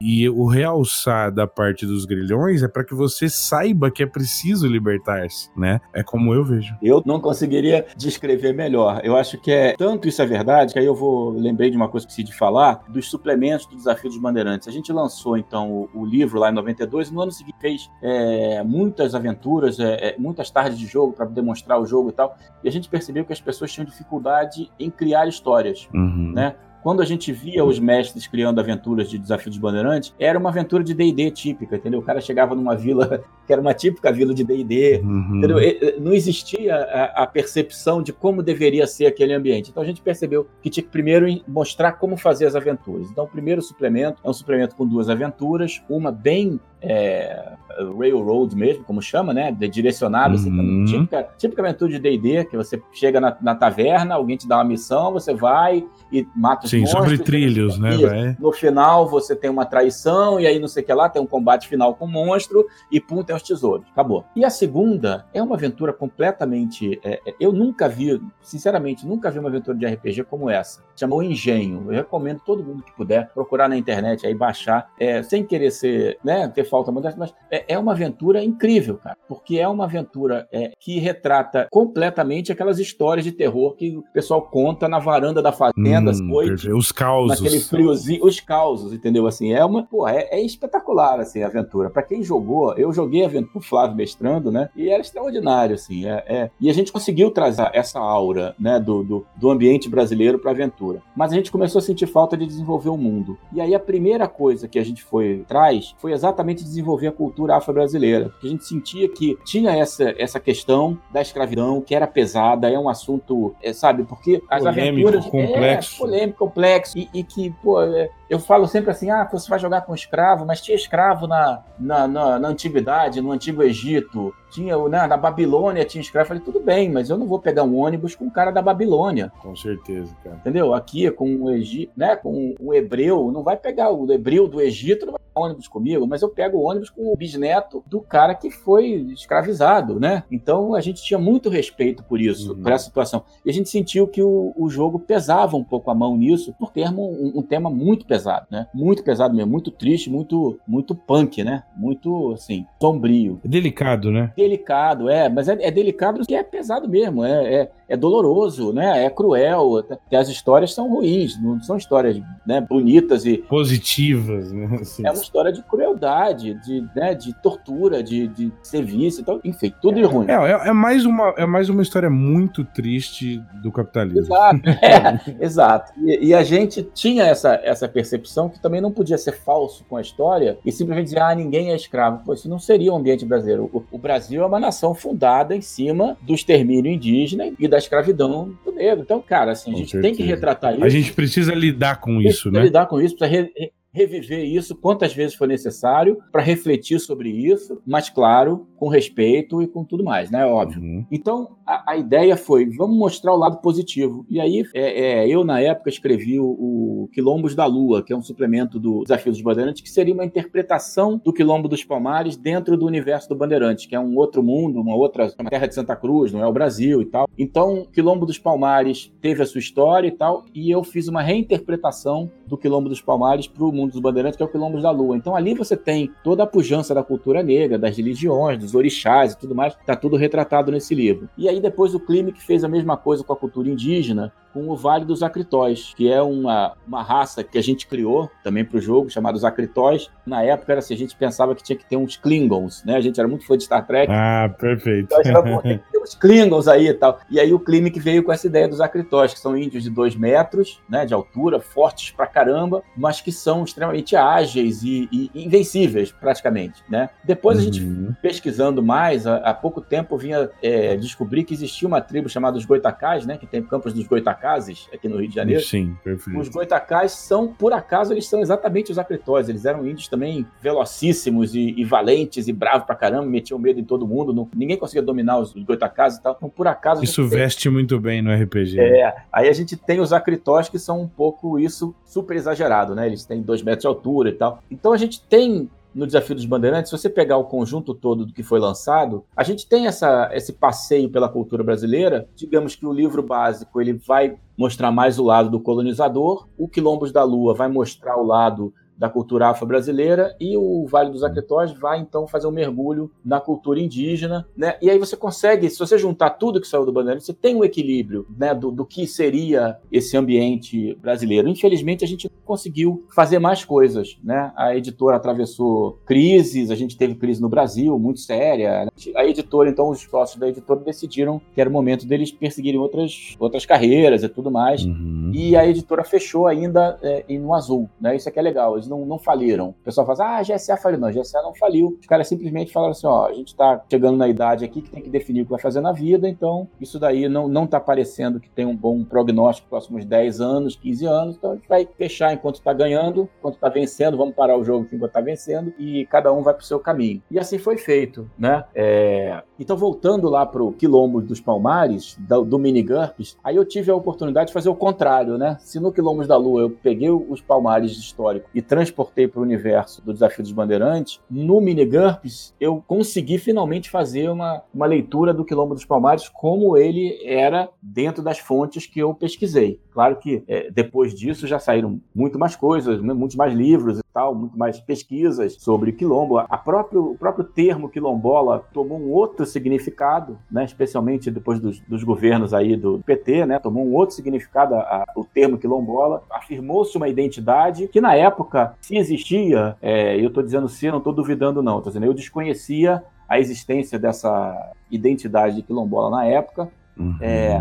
S1: E o realçar da parte dos grilhões é para que você saiba que é preciso libertar-se, né? É como eu vejo.
S2: Eu não conseguiria descrever melhor. Eu acho que é tanto isso é verdade, que aí eu vou lembrei de uma coisa que esqueci de falar, dos suplementos do Desafio dos Bandeirantes. A gente lançou então o, o livro lá em 92 e no ano seguinte fez é, muitas aventuras, é, é, muitas tardes de jogo para demonstrar o jogo e tal. E a gente percebeu que as pessoas tinham dificuldade em criar histórias, uhum. né? Quando a gente via os mestres criando aventuras de Desafio dos Bandeirantes, era uma aventura de D&D típica, entendeu? O cara chegava numa vila que era uma típica vila de D&D, uhum. entendeu? Não existia a, a, percepção de como deveria ser aquele ambiente. Então a gente percebeu que tinha que primeiro mostrar como fazer as aventuras. Então o primeiro suplemento é um suplemento com duas aventuras, uma bem é, railroad mesmo, como chama, né? De direcionado, assim, uhum. assim, típica, típica aventura de D&D, que você chega na, na, taverna, alguém te dá uma missão, você vai e mata os
S1: Sim, monstros. sobre trilhos, né?
S2: No final você tem uma traição e aí não sei o que lá, tem um combate final com o monstro e pum, tem os tesouros. Acabou. E a segunda é uma aventura completamente... É, é eu nunca vi, sinceramente, nunca vi uma aventura de RPG como essa. Chamou Engenho. Eu recomendo todo mundo que puder procurar na internet aí, baixar, é, sem querer ser, né, ter falta modéstia, mas é, é, uma aventura incrível, cara, porque é uma aventura é, que retrata completamente aquelas histórias de terror que o pessoal conta na varanda da fazenda, hum,
S1: os causos,
S2: naquele friozinho, os causos, entendeu? Assim, é uma, pô, é, é espetacular assim a aventura. Para quem jogou, eu joguei a aventura com o Flávio mestrando, né? E era extraordinário, assim, é, é, e a gente conseguiu trazer essa aura, né, do, do, do ambiente brasileiro para aventura. Mas a gente começou a sentir falta de desenvolver o mundo. E aí a primeira coisa que a gente foi atrás foi exatamente desenvolver a cultura afro-brasileira. Porque a gente sentia que tinha essa, essa questão da escravidão, que era pesada, é um assunto, é, sabe, porque as polêmico, aventuras.
S1: Complexo.
S2: É, polêmico, complexo. E, e que, pô, é, eu falo sempre assim: ah, você vai jogar com escravo, mas tinha escravo na, na, na, na antiguidade, no Antigo Egito, tinha né, na Babilônia tinha escravo. Eu falei, tudo bem, mas eu não vou pegar um ônibus com um cara da Babilônia.
S1: Com certeza, cara.
S2: Entendeu? Aqui, com o Egito, né, com o hebreu, não vai pegar o hebreu do Egito, não vai pegar ônibus comigo, mas eu pego o ônibus com o bisneto do cara que foi escravizado, né? Então a gente tinha muito respeito por isso, uhum. por essa situação. E a gente sentiu que o, o jogo pesava um pouco a mão nisso, por ter um, um tema muito pesado né? Muito pesado mesmo, muito triste, muito, muito punk, né? Muito, assim, sombrio.
S1: É delicado, né?
S2: Delicado, é, mas é, é delicado porque é pesado mesmo, é, é, é, doloroso, né? É cruel, até as histórias são ruins, não são histórias né, bonitas e...
S1: Positivas, né?
S2: Assim. É uma história de crueldade, de, né, de tortura, de, de serviço, então, enfim, tudo de ruim.
S1: É, é, é, mais uma, é mais uma história muito triste do capitalismo.
S2: Exato, é, exato. E, e a gente tinha essa, essa percepção percepção que também não podia ser falso com a história e simplesmente dizer, ah, ninguém é escravo. Pô, isso não seria o um ambiente brasileiro. O, o, Brasil é uma nação fundada em cima do extermínio indígena e da escravidão do negro. Então, cara, assim, a gente tem que retratar isso.
S1: A gente precisa lidar com isso, né?
S2: lidar com isso, precisa re reviver isso quantas vezes for necessário para refletir sobre isso, mas claro, com respeito e com tudo mais, né? Óbvio. Uhum. Então, a, a, ideia foi, vamos mostrar o lado positivo. E aí, é, é, eu na época escrevi o, o, Quilombos da Lua, que é um suplemento do Desafio dos Bandeirantes, que seria uma interpretação do Quilombo dos Palmares dentro do universo do Bandeirantes, que é um outro mundo, uma outra uma terra de Santa Cruz, não é o Brasil e tal. Então, Quilombo dos Palmares teve a sua história e tal, e eu fiz uma reinterpretação do Quilombo dos Palmares para o mundo dos Bandeirantes, que é o Quilombo da Lua. Então ali você tem toda a pujança da cultura negra, das religiões, dos orixás e tudo mais, está tudo retratado nesse livro. E aí depois o Klimek fez a mesma coisa com a cultura indígena, com o Vale dos Acritóis, que é uma, uma raça que a gente criou também para o jogo, chamada Acritóis. Na época era assim, a gente pensava que tinha que ter uns Klingons, né? A gente era muito fã de Star Trek.
S1: Ah, perfeito.
S2: Então, tem que ter uns Klingons aí e tal. E aí o Klimek veio com essa ideia dos Acritóis, que são índios de dois metros, né, de altura, fortes pra caramba, mas que são extremamente ágeis e, e invencíveis, praticamente, né? Depois a gente, uhum. pesquisando mais, há, há pouco tempo vinha é, descobrir que existia uma tribo chamada os Goitacás, né, que tem campos dos Goitacás, goitacazes aqui no Rio de Janeiro.
S1: Sim, perfeito.
S2: Os goitacás são, por acaso, eles são exatamente os acritóis. Eles eram índios também velocíssimos e, e valentes e bravos pra caramba, metiam medo em todo mundo. Não, ninguém conseguia dominar os, os goitacazes e tal. Então, por acaso.
S1: Isso veste tem... muito bem no RPG.
S2: É. Aí a gente tem os acritóis que são um pouco isso super exagerado, né? Eles têm dois metros de altura e tal. Então a gente tem no Desafio dos Bandeirantes, se você pegar o conjunto todo do que foi lançado, a gente tem essa, esse passeio pela cultura brasileira. Digamos que o livro básico ele vai mostrar mais o lado do colonizador, o Quilombos da Lua vai mostrar o lado da cultura afro-brasileira e o Vale dos Aquetós vai então fazer um mergulho na cultura indígena, né? E aí você consegue, se você juntar tudo que saiu do Bandeirante, você tem um equilíbrio, né, do, do que seria esse ambiente brasileiro. Infelizmente a gente não conseguiu fazer mais coisas, né? A editora atravessou crises, a gente teve crise no Brasil muito séria. Né? A editora, então, os sócios da editora decidiram que era o momento deles perseguirem outras, outras carreiras e tudo mais. Uhum. E a editora fechou ainda é, no azul, né? Isso aqui é legal, não, não faliram. O pessoal fala assim, ah, a GSA faliu. Não, a GSA não faliu. Os caras simplesmente falaram assim, ó, a gente está chegando na idade aqui que tem que definir o que vai fazer na vida, então isso daí não, não tá parecendo que tem um bom prognóstico nos próximos 10 anos, 15 anos, então a gente vai fechar enquanto está ganhando, enquanto está vencendo, vamos parar o jogo enquanto está vencendo, e cada um vai para o seu caminho. E assim foi feito, né? É... Então, voltando lá para o Quilombo dos Palmares, do, do Mini GURPS, aí eu tive a oportunidade de fazer o contrário, né? Se no Quilombos da Lua eu peguei os Palmares históricos e transportei para o universo do Desafio dos Bandeirantes, no Mini GURPS eu consegui finalmente fazer uma, uma leitura do Quilombo dos Palmares como ele era dentro das fontes que eu pesquisei. Claro que é, depois disso já saíram muito mais coisas, né? muitos mais livros e tal, muito mais pesquisas sobre quilombo. A próprio, o próprio termo quilombola tomou um outro significado, né? especialmente depois dos, dos governos aí do PT, né? tomou um outro significado a, a, o termo quilombola. Afirmou-se uma identidade que na época, se existia, é, eu estou dizendo se, não estou duvidando não, estou dizendo, eu desconhecia a existência dessa identidade de quilombola na época, Uhum. É,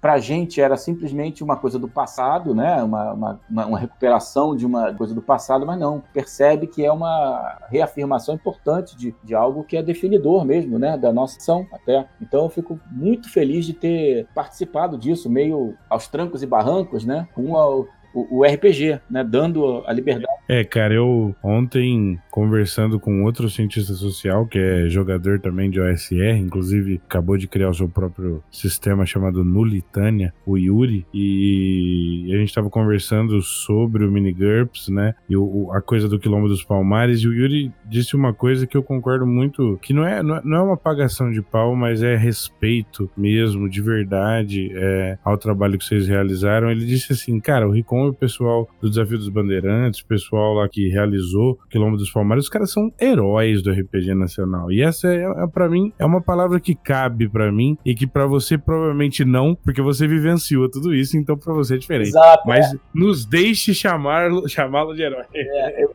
S2: para a gente era simplesmente uma coisa do passado, né? Uma, uma, uma, recuperação de uma coisa do passado, mas não. Percebe que é uma reafirmação importante de, de algo que é definidor mesmo, né? Da nossa ação até. Então eu fico muito feliz de ter participado disso, meio aos trancos e barrancos, né? Com o, o RPG, né? Dando a liberdade.
S1: É, cara, eu ontem conversando com outro cientista social que é jogador também de OSR, inclusive acabou de criar o seu próprio sistema chamado Nulitânia, o Yuri, e a gente estava conversando sobre o Minigurps, né? E o, a coisa do Quilombo dos Palmares, e o Yuri disse uma coisa que eu concordo muito, que não é, não é uma pagação de pau, mas é respeito mesmo, de verdade, é, ao trabalho que vocês realizaram. Ele disse assim, cara, o O pessoal do Desafio dos Bandeirantes, o pessoal lá que realizou Quilombo dos Palmares, os caras são heróis do RPG nacional. E essa é, é para mim é uma palavra que cabe para mim e que para você provavelmente não, porque você vivenciou tudo isso, então para você é diferente. Exato, Mas é. nos deixe chamá-lo de herói. É, eu...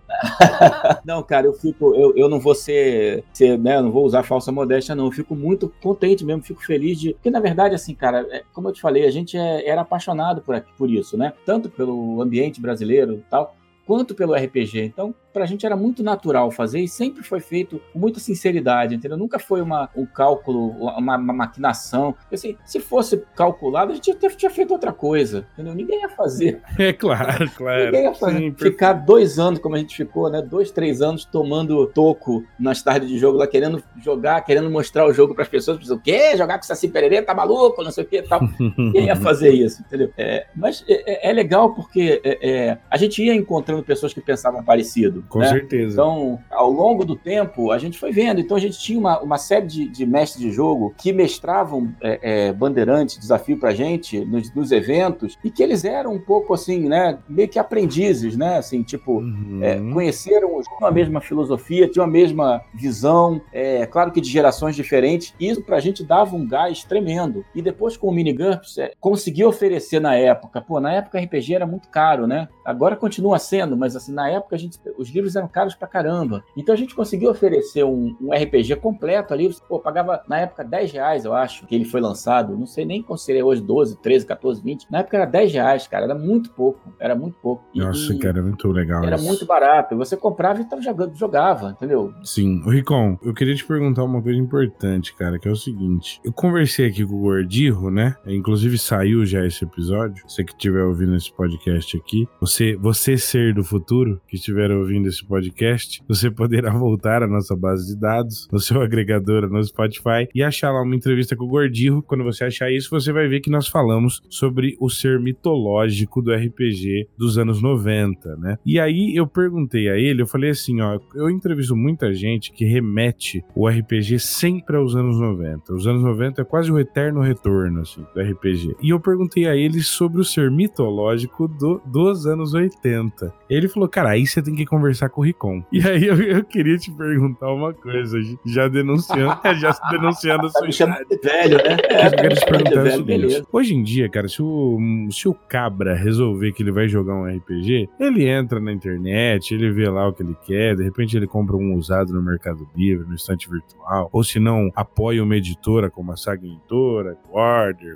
S2: não, cara, eu fico eu, eu não vou ser, ser né, não vou usar falsa modéstia não, eu fico muito contente mesmo, fico feliz de, porque na verdade assim, cara, é, como eu te falei, a gente é, era apaixonado por, por isso, né? Tanto pelo ambiente brasileiro e tal, quanto pelo RPG. Então, para a gente era muito natural fazer e sempre foi feito com muita sinceridade, entendeu? Nunca foi uma, um cálculo, uma, uma maquinação. Assim, se fosse calculado, a gente tinha, tinha feito outra coisa, entendeu? Ninguém ia fazer.
S1: É claro, claro.
S2: Ninguém ia fazer. Sim, Ficar dois anos, como a gente ficou, né? Dois, três anos tomando toco nas tardes de jogo lá, querendo jogar, querendo mostrar o jogo para as pessoas. Pessoas, o quê? Jogar com Saci Pererê? Tá maluco? Não sei o quê tal. Ninguém ia fazer isso, entendeu? É, mas é, é, é legal porque é, é, a gente ia encontrando pessoas que pensavam parecido.
S1: Com
S2: né?
S1: certeza.
S2: Então, ao longo do tempo, a gente foi vendo. Então, a gente tinha uma, uma série de, de mestres de jogo que mestravam é, é, Bandeirante, desafio pra gente, nos, nos, eventos, e que eles eram um pouco assim, né? Meio que aprendizes, né? Assim, tipo, uhum. é, conheceram uma mesma filosofia, tinham a mesma visão, é, claro que de gerações diferentes. E isso pra gente dava um gás tremendo. E depois, com o Mini GURPS, é, consegui oferecer na época. Pô, na época RPG era muito caro, né? Agora continua sendo, mas assim, na época a gente, os livros eram caros pra caramba. Então a gente conseguiu oferecer um, um RPG completo ali. Pô, pagava na época 10 reais, eu acho, que ele foi lançado. Não sei nem qual seria hoje 12, 13, 14, 20. Na época era 10 reais, cara. Era muito pouco. Era muito pouco.
S1: E, Nossa, cara, era muito legal.
S2: Era isso. muito barato. Você comprava e tava jogando, jogava, entendeu?
S1: Sim. O Ricon, eu queria te perguntar uma coisa importante, cara, que é o seguinte. Eu conversei aqui com o Gordirro, né? Inclusive saiu já esse episódio. Você que estiver ouvindo esse podcast aqui, você, você ser do futuro, que estiver ouvindo esse podcast, você poderá voltar à nossa base de dados, no seu agregador, no Spotify, e achar lá uma entrevista com o Gordirro. Quando você achar isso, você vai ver que nós falamos sobre o ser mitológico do RPG dos anos 90, né? E aí eu perguntei a ele, eu falei assim, ó, eu entrevisto muita gente que remete o RPG sempre aos anos 90. Os anos 90 é quase o eterno retorno, assim, do RPG. E eu perguntei a ele sobre o ser mitológico do, dos anos 80. Ele falou, cara, aí você tem que conversar com o Ricom. E aí eu, eu queria te perguntar uma coisa, já denunciando, já denunciando a sua
S2: idade. velho, né?
S1: Eu quero te perguntar velho, o seguinte. Hoje em dia, cara, se o, se o cabra resolver que ele vai jogar um RPG, ele entra na internet, ele vê lá o que ele quer, de repente ele compra um usado no Mercado Livre, no estante virtual, ou se não, apoia uma editora como a Saga Editora,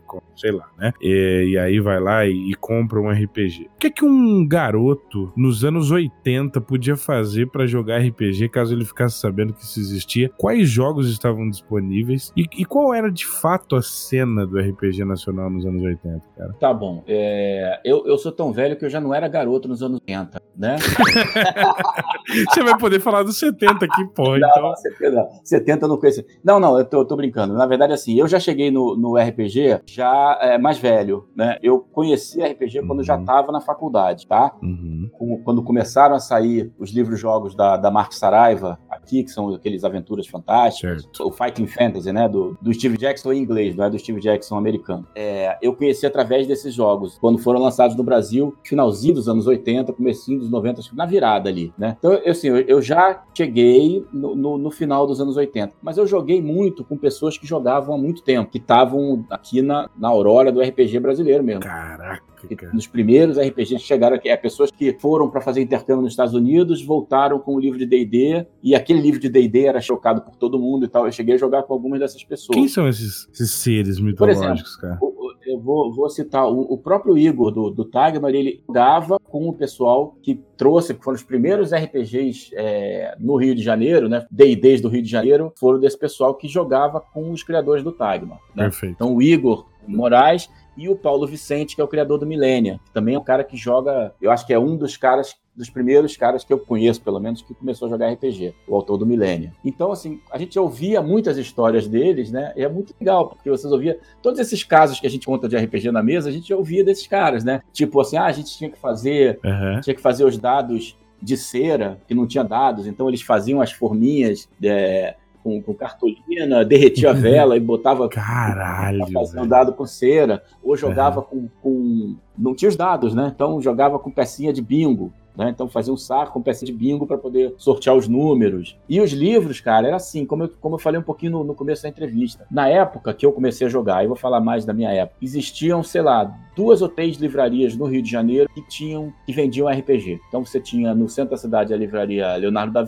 S1: como, sei lá, né? E, e aí vai lá e, e compra um RPG. O que é que um garoto nos anos 80 podia fazer para jogar RPG caso ele ficasse sabendo que isso existia? Quais jogos estavam disponíveis? E, e, qual era de fato a cena do RPG nacional nos anos 80, cara?
S2: Tá bom. É, eu, eu sou tão velho que eu já não era garoto nos anos 80, né?
S1: Você vai poder falar dos 70 aqui, pô.
S2: Não, então... 70, 70 eu não conheço. Não, não, eu tô, eu tô, brincando. Na verdade, assim, eu já cheguei no, no RPG já é, mais velho, né? Eu conheci RPG uhum. quando já tava na faculdade, tá? Uhum. Quando começaram a sair os livros-jogos da, da Mark Saraiva aqui, que são aqueles aventuras fantásticas, certo. o Fighting Fantasy, né? Do, do Steve Jackson em inglês, não é do Steve Jackson americano. É, eu conheci através desses jogos, quando foram lançados no Brasil, finalzinho dos anos 80, comecinho dos 90, na virada ali, né? Então, eu, assim, eu, já cheguei no, no, no, final dos anos 80, mas eu joguei muito com pessoas que jogavam há muito tempo, que estavam aqui na, na aurora do RPG brasileiro mesmo.
S1: Caraca!
S2: Nos primeiros RPGs que chegaram aqui, é, pessoas que foram para fazer intercâmbio nos Estados Unidos, voltaram com o livro de D&D, e aquele livro de D&D era chocado por todo mundo e tal. Eu cheguei a jogar com algumas dessas pessoas.
S1: Quem são esses, esses seres mitológicos,
S2: exemplo, cara? O, eu vou, vou citar o, o, próprio Igor do, do Tagmar, ele jogava com o pessoal que trouxe, que foram os primeiros RPGs é, no Rio de Janeiro, né? D&Ds do Rio de Janeiro, foram desse pessoal que jogava com os criadores do Tagmar. Né?
S1: Perfeito.
S2: Então o Igor Moraes e o Paulo Vicente, que é o criador do Millennia, que também é um cara que joga, eu acho que é um dos caras dos primeiros caras que eu conheço, pelo menos, que começou a jogar RPG, o autor do Millennia. Então, assim, a gente ouvia muitas histórias deles, né? E é muito legal, porque vocês ouviam todos esses casos que a gente conta de RPG na mesa, a gente ouvia desses caras, né? Tipo assim, ah, a gente tinha que fazer, uhum. tinha que fazer os dados de cera, que não tinha dados, então eles faziam as forminhas é, com, com cartolina, derretia a vela e botava.
S1: Caralho!
S2: Fazendo dado com cera. Ou jogava com, com. Não tinha os dados, né? Então jogava com pecinha de bingo. Né? Então fazia um saco com peça de bingo para poder sortear os números. E os livros, cara, era assim, como eu, como eu falei um pouquinho no, no, começo da entrevista. Na época que eu comecei a jogar, eu vou falar mais da minha época, existiam, sei lá, duas ou três livrarias no Rio de Janeiro que tinham que vendiam RPG. Então você tinha no centro da cidade a livraria Leonardo da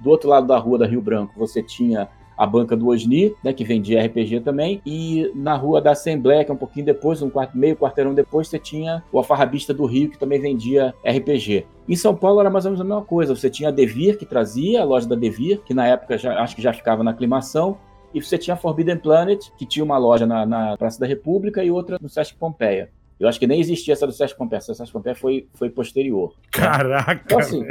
S2: do outro lado da rua da Rio Branco, você tinha a banca do Osni, né, que vendia RPG também, e na rua da Assembleia, que é um pouquinho depois, um quarto, meio quarteirão depois, você tinha o Alfarrabista do Rio, que também vendia RPG. Em São Paulo era mais ou menos a mesma coisa, você tinha a Devir, que trazia, a loja da Devir, que na época já, acho que já ficava na aclimação, e você tinha a Forbidden Planet, que tinha uma loja na, na Praça da República e outra no Sesc Pompeia. Eu acho que nem existia essa do Sérgio Pompeia. Essa do Sérgio Pompeia foi, foi posterior.
S1: Caraca! Então, assim,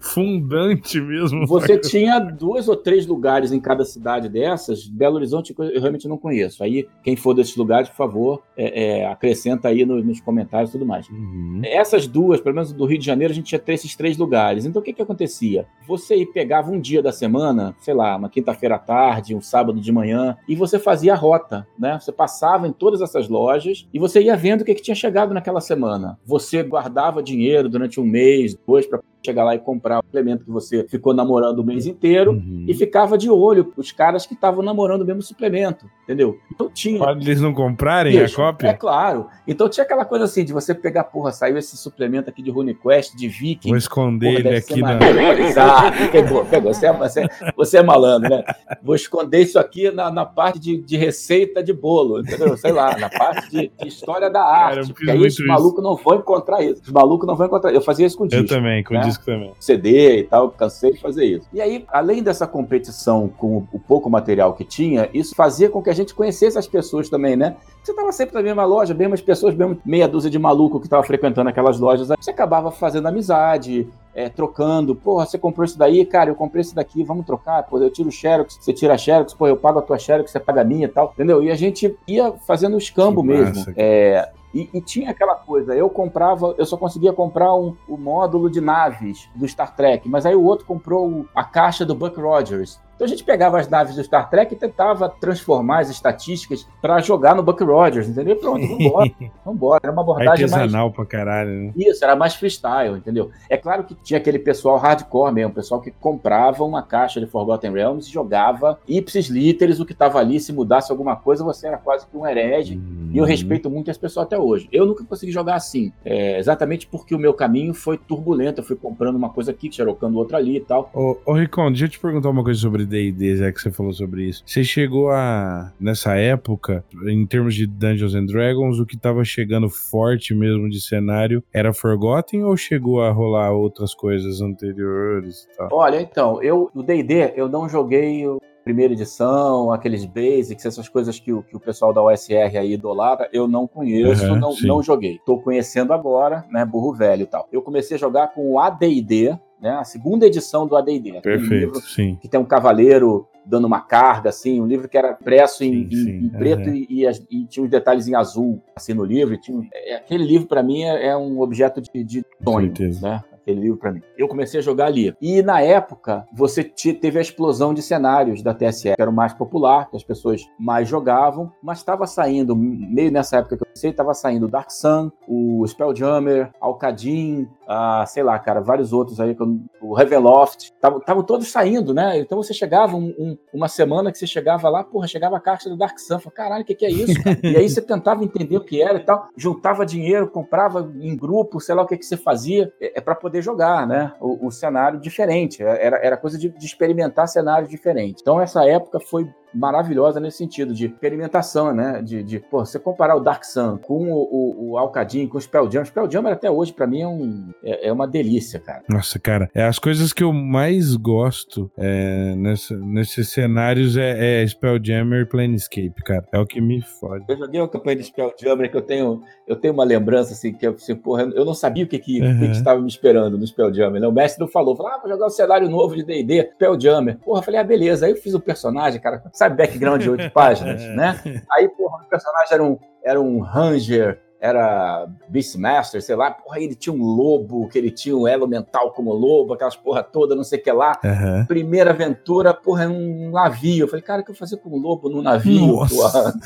S1: fundante mesmo.
S2: Você tinha dois ou três lugares em cada cidade dessas. Belo Horizonte eu realmente não conheço. Aí, quem for desses lugares, por favor, é, é, acrescenta aí no, nos comentários e tudo mais. Uhum. Essas duas, pelo menos do Rio de Janeiro, a gente tinha esses três lugares. Então, o que que acontecia? Você pegava um dia da semana, sei lá, uma quinta-feira à tarde, um sábado de manhã, e você fazia a rota, né? Você passava em todas essas lojas e você ia vendo o que, que tinha chegado naquela semana. Você guardava dinheiro durante um mês, dois, para chegar lá e comprar o suplemento que você ficou namorando o mês inteiro uhum. e ficava de olho os caras que estavam namorando o mesmo suplemento, entendeu?
S1: Então tinha. Pode eles não comprarem a cópia?
S2: É claro. Então tinha aquela coisa assim de você pegar, porra, saiu esse suplemento aqui de RuneQuest, de Viking.
S1: Vou esconder porra, ele aqui na.
S2: Exato. Pegou, pegou. Você é, você, você é malandro, né? Vou esconder isso aqui na, na parte de, de receita de bolo, entendeu? Sei lá, na parte de, de história da arte. Cara, porque aí os malucos não vão encontrar isso. Os malucos não vão encontrar. Eu fazia isso com o disco.
S1: Eu também, com né? Disco também.
S2: CD e tal, cansei de fazer isso. E aí, além dessa competição com o pouco material que tinha, isso fazia com que a gente conhecesse as pessoas também, né? Você estava sempre na mesma loja, mesmas pessoas, mesmo meia dúzia de maluco que estava frequentando aquelas lojas, você acabava fazendo amizade, é, trocando. Porra, você comprou isso daí, cara, eu comprei esse daqui, vamos trocar. Pô, eu tiro o Xerox, você tira a Xerox, pô, eu pago a tua Xerox, você paga a minha e tal, entendeu? E a gente ia fazendo escambo que mesmo. É, e, e, tinha aquela coisa, eu comprava, eu só conseguia comprar um, o módulo de naves do Star Trek, mas aí o outro comprou a caixa do Buck Rogers. Então a gente pegava as naves do Star Trek e tentava transformar as estatísticas para jogar no Buck Rogers, entendeu? Pronto, vambora. vambora. Era uma abordagem
S1: Artesanal
S2: mais...
S1: pra caralho, né?
S2: Isso, era mais freestyle, entendeu? É claro que tinha aquele pessoal hardcore mesmo, pessoal que comprava uma caixa de Forgotten Realms e jogava ipsis literis o que estava ali, se mudasse alguma coisa, você era quase que um herege. Uhum. E eu respeito muito as pessoas até hoje. Eu nunca consegui jogar assim, é, exatamente porque o meu caminho foi turbulento. Eu fui comprando uma coisa aqui, xerocando outra ali e tal.
S1: Ô, ô Ricon, deixa eu te perguntar uma coisa sobre D&D, já que você falou sobre isso. Você chegou a, nessa época, em termos de Dungeons and Dragons, o que estava chegando forte mesmo de cenário era Forgotten ou chegou a rolar outras coisas anteriores e tal?
S2: Olha, então, eu, o D&D, eu não joguei primeira edição, aqueles basics, essas coisas que o, que o pessoal da OSR aí idolatra, eu não conheço, uhum, não, não joguei. Estou conhecendo agora, né, burro velho e tal. Eu comecei a jogar com o AD&D, né, a segunda edição do AD&D.
S1: Perfeito, sim.
S2: Que tem um cavaleiro dando uma carga, assim, um livro que era impresso em, sim, sim. em, em preto uhum. e, e, e, tinha uns detalhes em azul, assim, no livro. Tinha, é, aquele livro, para mim, é, é, um objeto de, de sonho, né? Aquele livro para mim. Eu comecei a jogar ali. E na época, você teve a explosão de cenários da TSE, que era o mais popular, que as pessoas mais jogavam, mas estava saindo, meio nessa época que eu comecei, estava saindo Dark Sun, o Spelljammer, Alcadim, ah, sei lá, cara, vários outros aí, o Ravenloft, estavam todos saindo, né? Então você chegava um, um, uma semana que você chegava lá, porra, chegava a caixa do Dark Sun, falava, caralho, o que, que é isso? e aí você tentava entender o que era e tal, juntava dinheiro, comprava em grupo, sei lá o que, que você fazia, é, é para poder poder jogar, né? O, o cenário diferente. Era, era coisa de, de experimentar cenários diferentes. Então, essa época foi maravilhosa nesse sentido de experimentação, né? De, de pô, você comparar o Dark Sun com o, o, o Alcadim, com o Spelljammer. Spelljammer até hoje para mim é, um, é, é, uma delícia, cara.
S1: Nossa, cara, é as coisas que eu mais gosto é, nessa, nesses cenários é, é Spelljammer e Planescape, cara. É o que me fode.
S2: Eu joguei uma campanha de Spelljammer que eu tenho, eu tenho uma lembrança assim que eu, assim, porra, eu não sabia o que que, uhum. que, que estava me esperando no Spelljammer. Né? O mestre não falou, falou, ah, vou jogar um cenário novo de D&D, Spelljammer. Porra, eu falei, ah, beleza. Aí eu fiz o um personagem, cara, sabe, background de oito páginas, né? Aí, porra, o personagem era um, era um ranger era Beastmaster, sei lá, porra, ele tinha um lobo, que ele tinha um elo mental como lobo, aquelas porra toda, não sei o que lá. Uhum. Primeira aventura, porra, é um navio. Eu falei, cara, o que eu fazer com um lobo no navio, Nossa.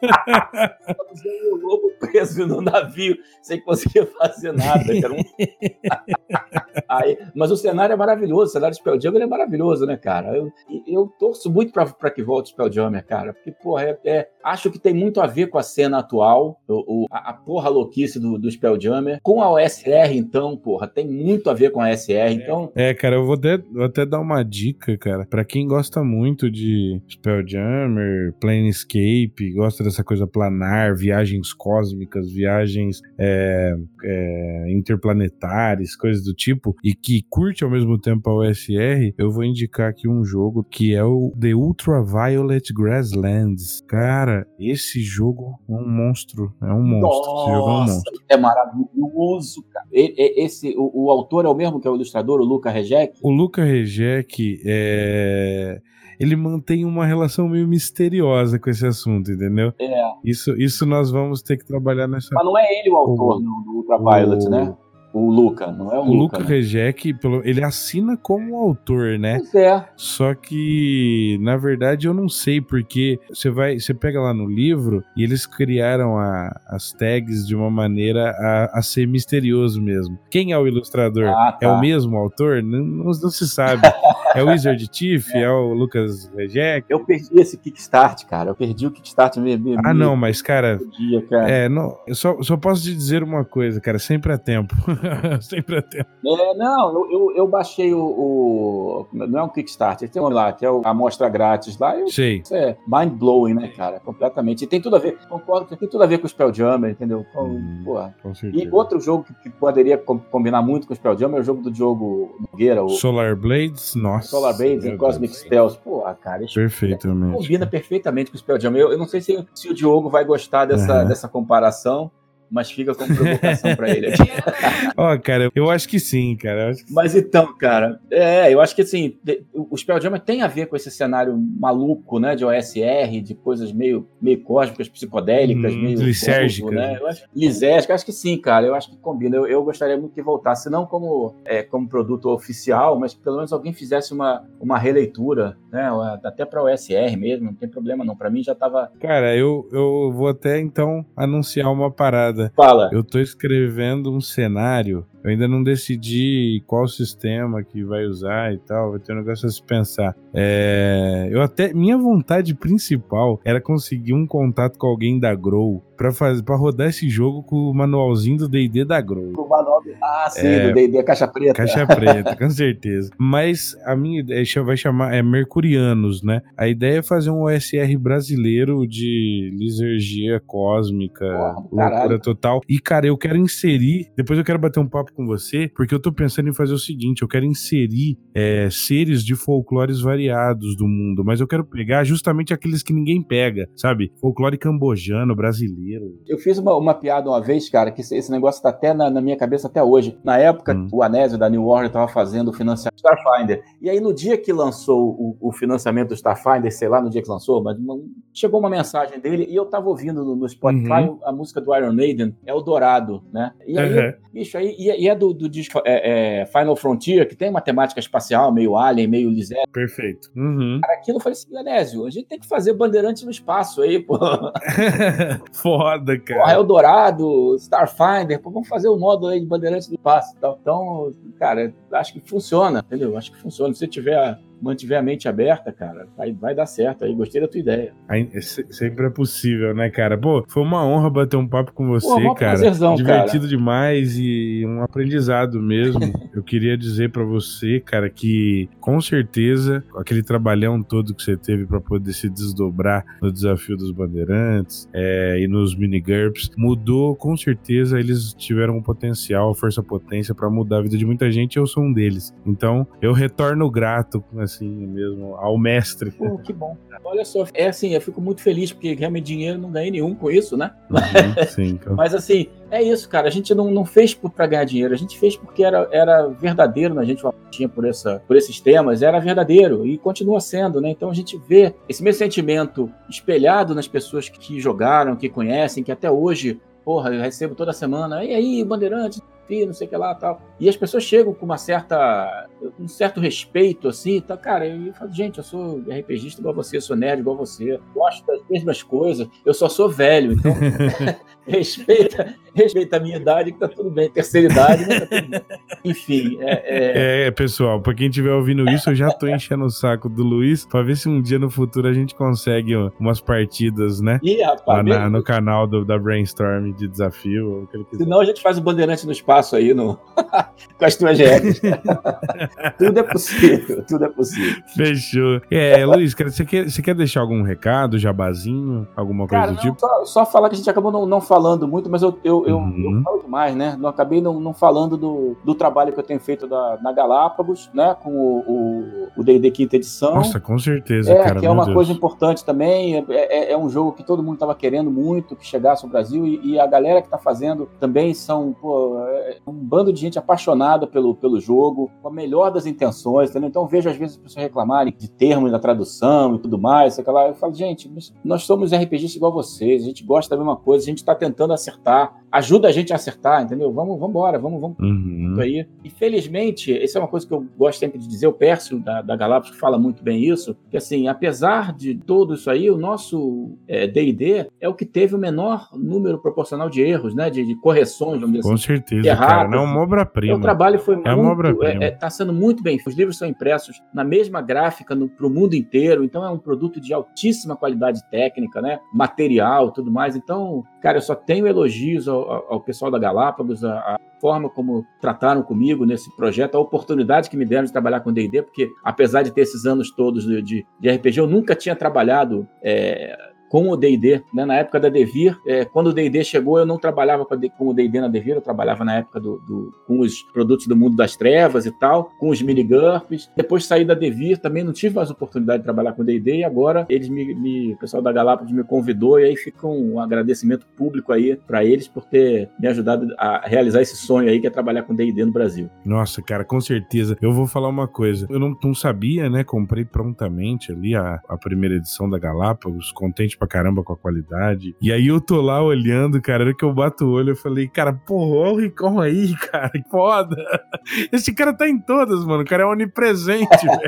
S2: porra? o lobo preso no navio, sem conseguir fazer nada. Um... Aí, mas o cenário é maravilhoso, o cenário de Spelljammer é maravilhoso, né, cara? Eu, eu torço muito pra, pra que volte o Spelljammer, cara, porque, porra, é, é, acho que tem muito a ver com a cena atual, o, o a, porra louquice do, do Spelljammer. Com a OSR, então, porra, tem muito a ver com a OSR, então...
S1: É, cara, eu vou até, vou até dar uma dica, cara, pra quem gosta muito de Spelljammer, Planescape, gosta dessa coisa planar, viagens cósmicas, viagens é, é, interplanetárias, coisas do tipo, e que curte ao mesmo tempo a OSR, eu vou indicar aqui um jogo que é o The Ultraviolet Grasslands. Cara, esse jogo é um monstro, é um monstro.
S2: Nossa, é maravilhoso, cara. Esse, o, o, autor é o mesmo que é o ilustrador, o Luca Rejec?
S1: O Luca Rejec é ele mantém uma relação meio misteriosa com esse assunto, entendeu?
S2: É.
S1: Isso, isso nós vamos ter que trabalhar nessa.
S2: Mas não é ele o autor o, do Ultraviolet, o, né? O Luca, não é o, o
S1: Luca.
S2: O Luca
S1: né? Rejec, ele assina como autor, né?
S2: Pois é.
S1: Só que, na verdade, eu não sei, porque você vai, você pega lá no livro e eles criaram a, as tags de uma maneira a, a, ser misterioso mesmo. Quem é o ilustrador? Ah, tá. É o mesmo autor? Não, não, não se sabe. é o Wizard Chief? É. é. o Lucas Rejec?
S2: Eu perdi esse Kickstart, cara. Eu perdi o Kickstart mesmo.
S1: Ah, não, mas, cara. Dia, cara. É, não, eu só, só posso te dizer uma coisa, cara. Sempre há tempo. Sempre é tempo.
S2: É, não, eu, eu, eu baixei o, o, Não é um Kickstarter, tem um lá, que é a amostra grátis lá. Eu,
S1: Sei.
S2: Isso é mind blowing, né, cara? Completamente. E tem tudo a ver, concordo que tem tudo a ver com o Spelljammer, entendeu? Com, hum, porra. Com e outro jogo que, que poderia combinar muito com o Spelljammer é o jogo do Diogo Nogueira. O
S1: Solar Blades, nossa.
S2: Solar Blades e Cosmic Spells. Porra, cara. Isso
S1: perfeitamente.
S2: Combina perfeitamente com o Spelljammer. Eu, eu não sei se, se o Diogo vai gostar dessa, uhum. dessa comparação mas fica como provocação para ele.
S1: Ó, oh, cara, eu acho que sim, cara. Que
S2: mas então, cara, é, eu acho que assim, o Spelljammer tem a ver com esse cenário maluco, né, de OSR, de coisas meio, meio cósmicas, psicodélicas, hum, meio
S1: lisérgica,
S2: né? Eu acho, lisérgica, acho que sim, cara. Eu acho que combina. Eu, eu gostaria muito que voltasse, não como, é, como produto oficial, mas pelo menos alguém fizesse uma, uma releitura, né? Até para OSR mesmo, não tem problema não. Para mim já estava.
S1: Cara, eu, eu vou até então anunciar uma parada.
S2: Fala.
S1: Eu tô escrevendo um cenário eu ainda não decidi qual sistema que vai usar e tal. Vai ter um negócio a se pensar. É, eu até. Minha vontade principal era conseguir um contato com alguém da Grow pra, fazer, pra rodar esse jogo com o manualzinho do DD da Grow.
S2: O manual Ah, sim, é, do DD Caixa Preta.
S1: Caixa Preta, com certeza. Mas a minha ideia vai chamar. É Mercurianos, né? A ideia é fazer um OSR brasileiro de lisergia cósmica, oh, loucura total. E, cara, eu quero inserir. Depois eu quero bater um papo com você, porque eu tô pensando em fazer o seguinte: eu quero inserir é, seres de folclores variados do mundo, mas eu quero pegar justamente aqueles que ninguém pega, sabe? Folclore cambojano, brasileiro.
S2: Eu fiz uma, uma piada uma vez, cara, que esse, esse negócio tá até na, na, minha cabeça até hoje. Na época, hum. o Anésio da New Order tava fazendo o financiamento do Starfinder. E aí, no dia que lançou o, o, financiamento do Starfinder, sei lá, no dia que lançou, mas chegou uma mensagem dele e eu tava ouvindo no, no Spotify uhum. a música do Iron Maiden, é o Dourado, né? E aí, uhum. bicho, aí, e, e é do, do disco é, é, Final Frontier, que tem uma temática espacial, meio Alien, meio Lisette.
S1: Perfeito. Uhum.
S2: Cara, aquilo eu falei assim, Anésio, a gente tem que fazer Bandeirantes no espaço aí, pô.
S1: Foda, cara.
S2: Porra, Eldorado, Starfinder, pô, vamos fazer o um módulo aí de Bandeirantes no espaço e tal. Então, cara, acho que funciona, entendeu? Acho que funciona. Se você tiver mantiver a mente aberta, cara, vai, vai dar certo aí. Gostei da tua ideia.
S1: Aí, sempre é possível, né, cara? Pô, foi uma honra bater um papo com você, Pô, cara. Divertido cara. demais e um aprendizado mesmo. Eu queria dizer para você, cara, que com certeza aquele trabalhão todo que você teve para poder se desdobrar no desafio dos bandeirantes é, e nos mini GURPS mudou com certeza. Eles tiveram um potencial, força potência para mudar a vida de muita gente. Eu sou um deles. Então eu retorno grato assim mesmo, ao mestre.
S2: Pô, que bom. Olha só, é assim, eu fico muito feliz, porque realmente dinheiro não ganhei nenhum com isso, né?
S1: Uhum, sim, então.
S2: Mas assim, é isso, cara. A gente não, não fez para ganhar dinheiro, a gente fez porque era, era verdadeiro, né? a gente tinha por, essa, por esses temas, era verdadeiro e continua sendo, né? Então a gente vê esse mesmo sentimento espelhado nas pessoas que jogaram, que conhecem, que até hoje porra, eu recebo toda semana, e aí, Bandeirantes, não sei o que lá tal. E as pessoas chegam com uma certa, um certo respeito, assim, tá, cara, eu falo, gente, eu sou RPGista igual você, sou nerd igual você, gosto das mesmas coisas, eu só sou velho, então respeita, respeita a minha idade que tá tudo bem, terceira idade, né, tá tudo bem. Enfim,
S1: é, é... é pessoal, pra quem estiver ouvindo isso, eu já tô enchendo o saco do Luiz pra ver se um dia no futuro a gente consegue umas partidas, né?
S2: Ih, rapaz,
S1: na, no canal do, da Brainstorm de desafio.
S2: Senão a gente faz o Bandeirante no espaço aí no... com as tuas regras. tudo é possível, tudo é possível.
S1: Fechou. É, Luiz, você quer, você quer deixar algum recado, jabazinho, alguma coisa
S2: Cara,
S1: do tipo?
S2: Só, só, falar que a gente acabou não, não falando muito, mas eu, eu, eu, uhum. eu falo demais, né? Não acabei não, não falando do, do trabalho que eu tenho feito da, na Galápagos, né? Com o D&D quinta edição.
S1: Nossa, com certeza,
S2: é,
S1: cara.
S2: Que é uma Deus. coisa importante também. É, é, é, um jogo que todo mundo estava querendo muito que chegasse ao Brasil e, e a galera que está fazendo também são, pô, é um bando de gente apaixonada pelo, pelo jogo, com a melhor das intenções, entendeu? Então vejo às vezes as pessoas reclamarem de termos da tradução e tudo mais, sei lá. Eu falo, gente, nós somos RPGistas igual vocês, a gente gosta da mesma coisa, a gente está tentando acertar, ajuda a gente a acertar, entendeu? Vamos, vamos embora, vamos, vamos.
S1: Uhum.
S2: Aí. E felizmente, essa é uma coisa que eu gosto sempre de dizer, o Pércio da, da Galápagos fala muito bem isso, que assim, apesar de tudo isso aí, o nosso D&D é, é, o que teve o menor número proporcional de erros, né? De, de correções,
S1: vamos dizer Com assim, certeza, erradas, cara. Não é uma obra-prima.
S2: O trabalho foi é muito... Está é, tá sendo muito bem Os livros são impressos na mesma gráfica para o mundo inteiro, então é um produto de altíssima qualidade técnica, né? Material, tudo mais. Então, cara, eu só tenho elogios ao, ao pessoal da Galápagos, a, a forma como trataram comigo nesse projeto, a oportunidade que me deram de trabalhar com D&D, porque apesar de ter esses anos todos de, de, de RPG, eu nunca tinha trabalhado é, com o D&D, né? Na época da Devir, é, quando o D&D chegou, eu não trabalhava com o D&D na Devir, eu trabalhava na época do, do, com os produtos do mundo das trevas e tal, com os minigurps. Depois saí da Devir, também não tive mais oportunidade de trabalhar com o D&D e agora eles me, me, o pessoal da Galápagos me convidou e aí fica um agradecimento público aí para eles por ter me ajudado a realizar esse sonho aí que é trabalhar com D&D no Brasil.
S1: Nossa, cara, com certeza. Eu vou falar uma coisa. Eu não, não sabia, né? Comprei prontamente ali a, a primeira edição da Galápagos, contente pra caramba com a qualidade. E aí eu tô lá olhando, cara, hora que eu bato o olho, eu falei, cara, porra, olha o Ricão aí, cara, que foda. Esse cara tá em todas, mano. O cara é onipresente, velho.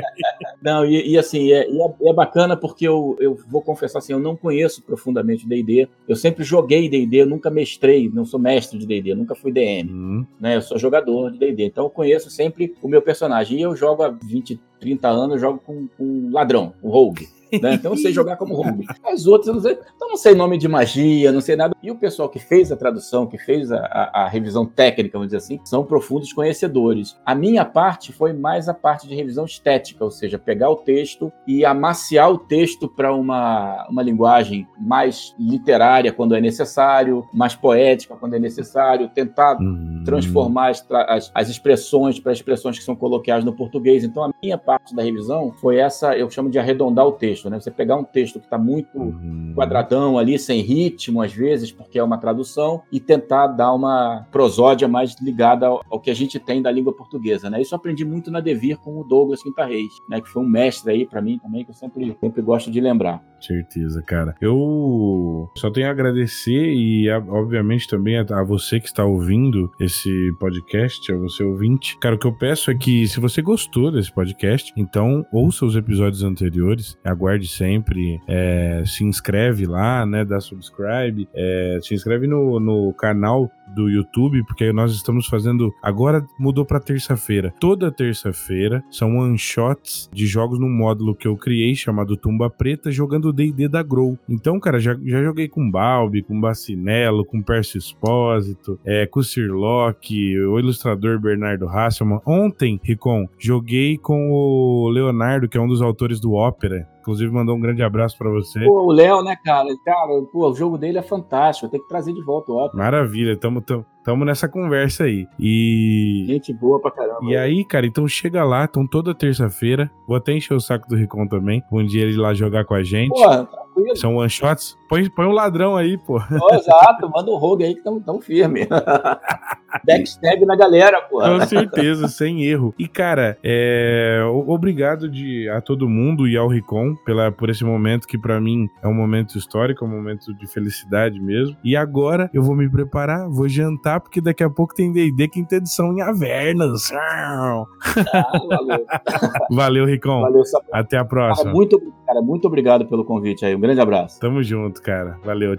S2: Não, e, e assim, é, é, é, bacana porque eu, eu vou confessar assim, eu não conheço profundamente o D&D. Eu sempre joguei D&D, eu nunca mestrei, não sou mestre de D&D, nunca fui DM, uhum. né? Eu sou jogador de D&D, então eu conheço sempre o meu personagem. E eu jogo há 20, 30 anos, eu jogo com, com um ladrão, um rogue. Né? Então eu sei jogar como rogue. As outras eu não sei. Então não sei nome de magia, não sei nada. E o pessoal que fez a tradução, que fez a, a, a, revisão técnica, vamos dizer assim, são profundos conhecedores. A minha parte foi mais a parte de revisão estética, ou seja, pegar o texto e amaciar o texto para uma, uma linguagem mais literária quando é necessário, mais poética quando é necessário, tentar uhum. transformar as, as, as expressões para expressões que são coloquiais no português. Então a minha parte da revisão foi essa, eu chamo de arredondar o texto texto, né? Você pegar um texto que está muito uhum. quadradão ali, sem ritmo, às vezes, porque é uma tradução, e tentar dar uma prosódia mais ligada ao, ao que a gente tem da língua portuguesa, né? Isso eu aprendi muito na Devir com o Douglas Quinta Reis, né? Que foi um mestre aí para mim também, que eu sempre, sempre gosto de lembrar.
S1: Certeza, cara. Eu só tenho a agradecer e, obviamente, também a, você que está ouvindo esse podcast, a você ouvinte. Cara, o que eu peço é que, se você gostou desse podcast, então ouça os episódios anteriores, aguarde aguarde sempre. É, se inscreve lá, né? Dá subscribe. É, se inscreve no, no canal do YouTube, porque nós estamos fazendo. Agora mudou para terça-feira. Toda terça-feira são one shots de jogos no módulo que eu criei chamado Tumba Preta, jogando D&D da Grow. Então, cara, já, já joguei com Balbi, com Bacinello, com Percy Espósito, é, com Sirlock, o ilustrador Bernardo Hasselman. Ontem, Ricon, joguei com o Leonardo, que é um dos autores do Ópera. Inclusive, mandou um grande abraço para você.
S2: Pô, o Léo, né, cara? Cara, pô, o jogo dele é fantástico. Tem que trazer de volta o Ópera.
S1: Maravilha, tamo, tamo, tamo nessa conversa aí. E.
S2: Gente boa pra caramba.
S1: E aí, cara, então chega lá, então toda terça-feira. Vou até encher o saco do Ricon também. Um dia ele lá jogar com a gente. Porra, tranquilo. São one shots. Põe, põe um ladrão aí, pô.
S2: Oh, exato, manda o rogue aí que tão, tão firme. Backstab na galera, pô.
S1: Com certeza, sem erro. E, cara, é... obrigado de, a todo mundo e ao Ricon pela, por esse momento que para mim é um momento histórico, é um momento de felicidade mesmo. E agora eu vou me preparar, vou jantar, porque daqui a pouco tem D&D quinta edição em Avernas. Ah, valeu. valeu, Ricon. Valeu, Até a próxima.
S2: Cara, muito, cara, muito obrigado pelo convite aí. Um grande abraço.
S1: Tamo junto, cara. Valeu.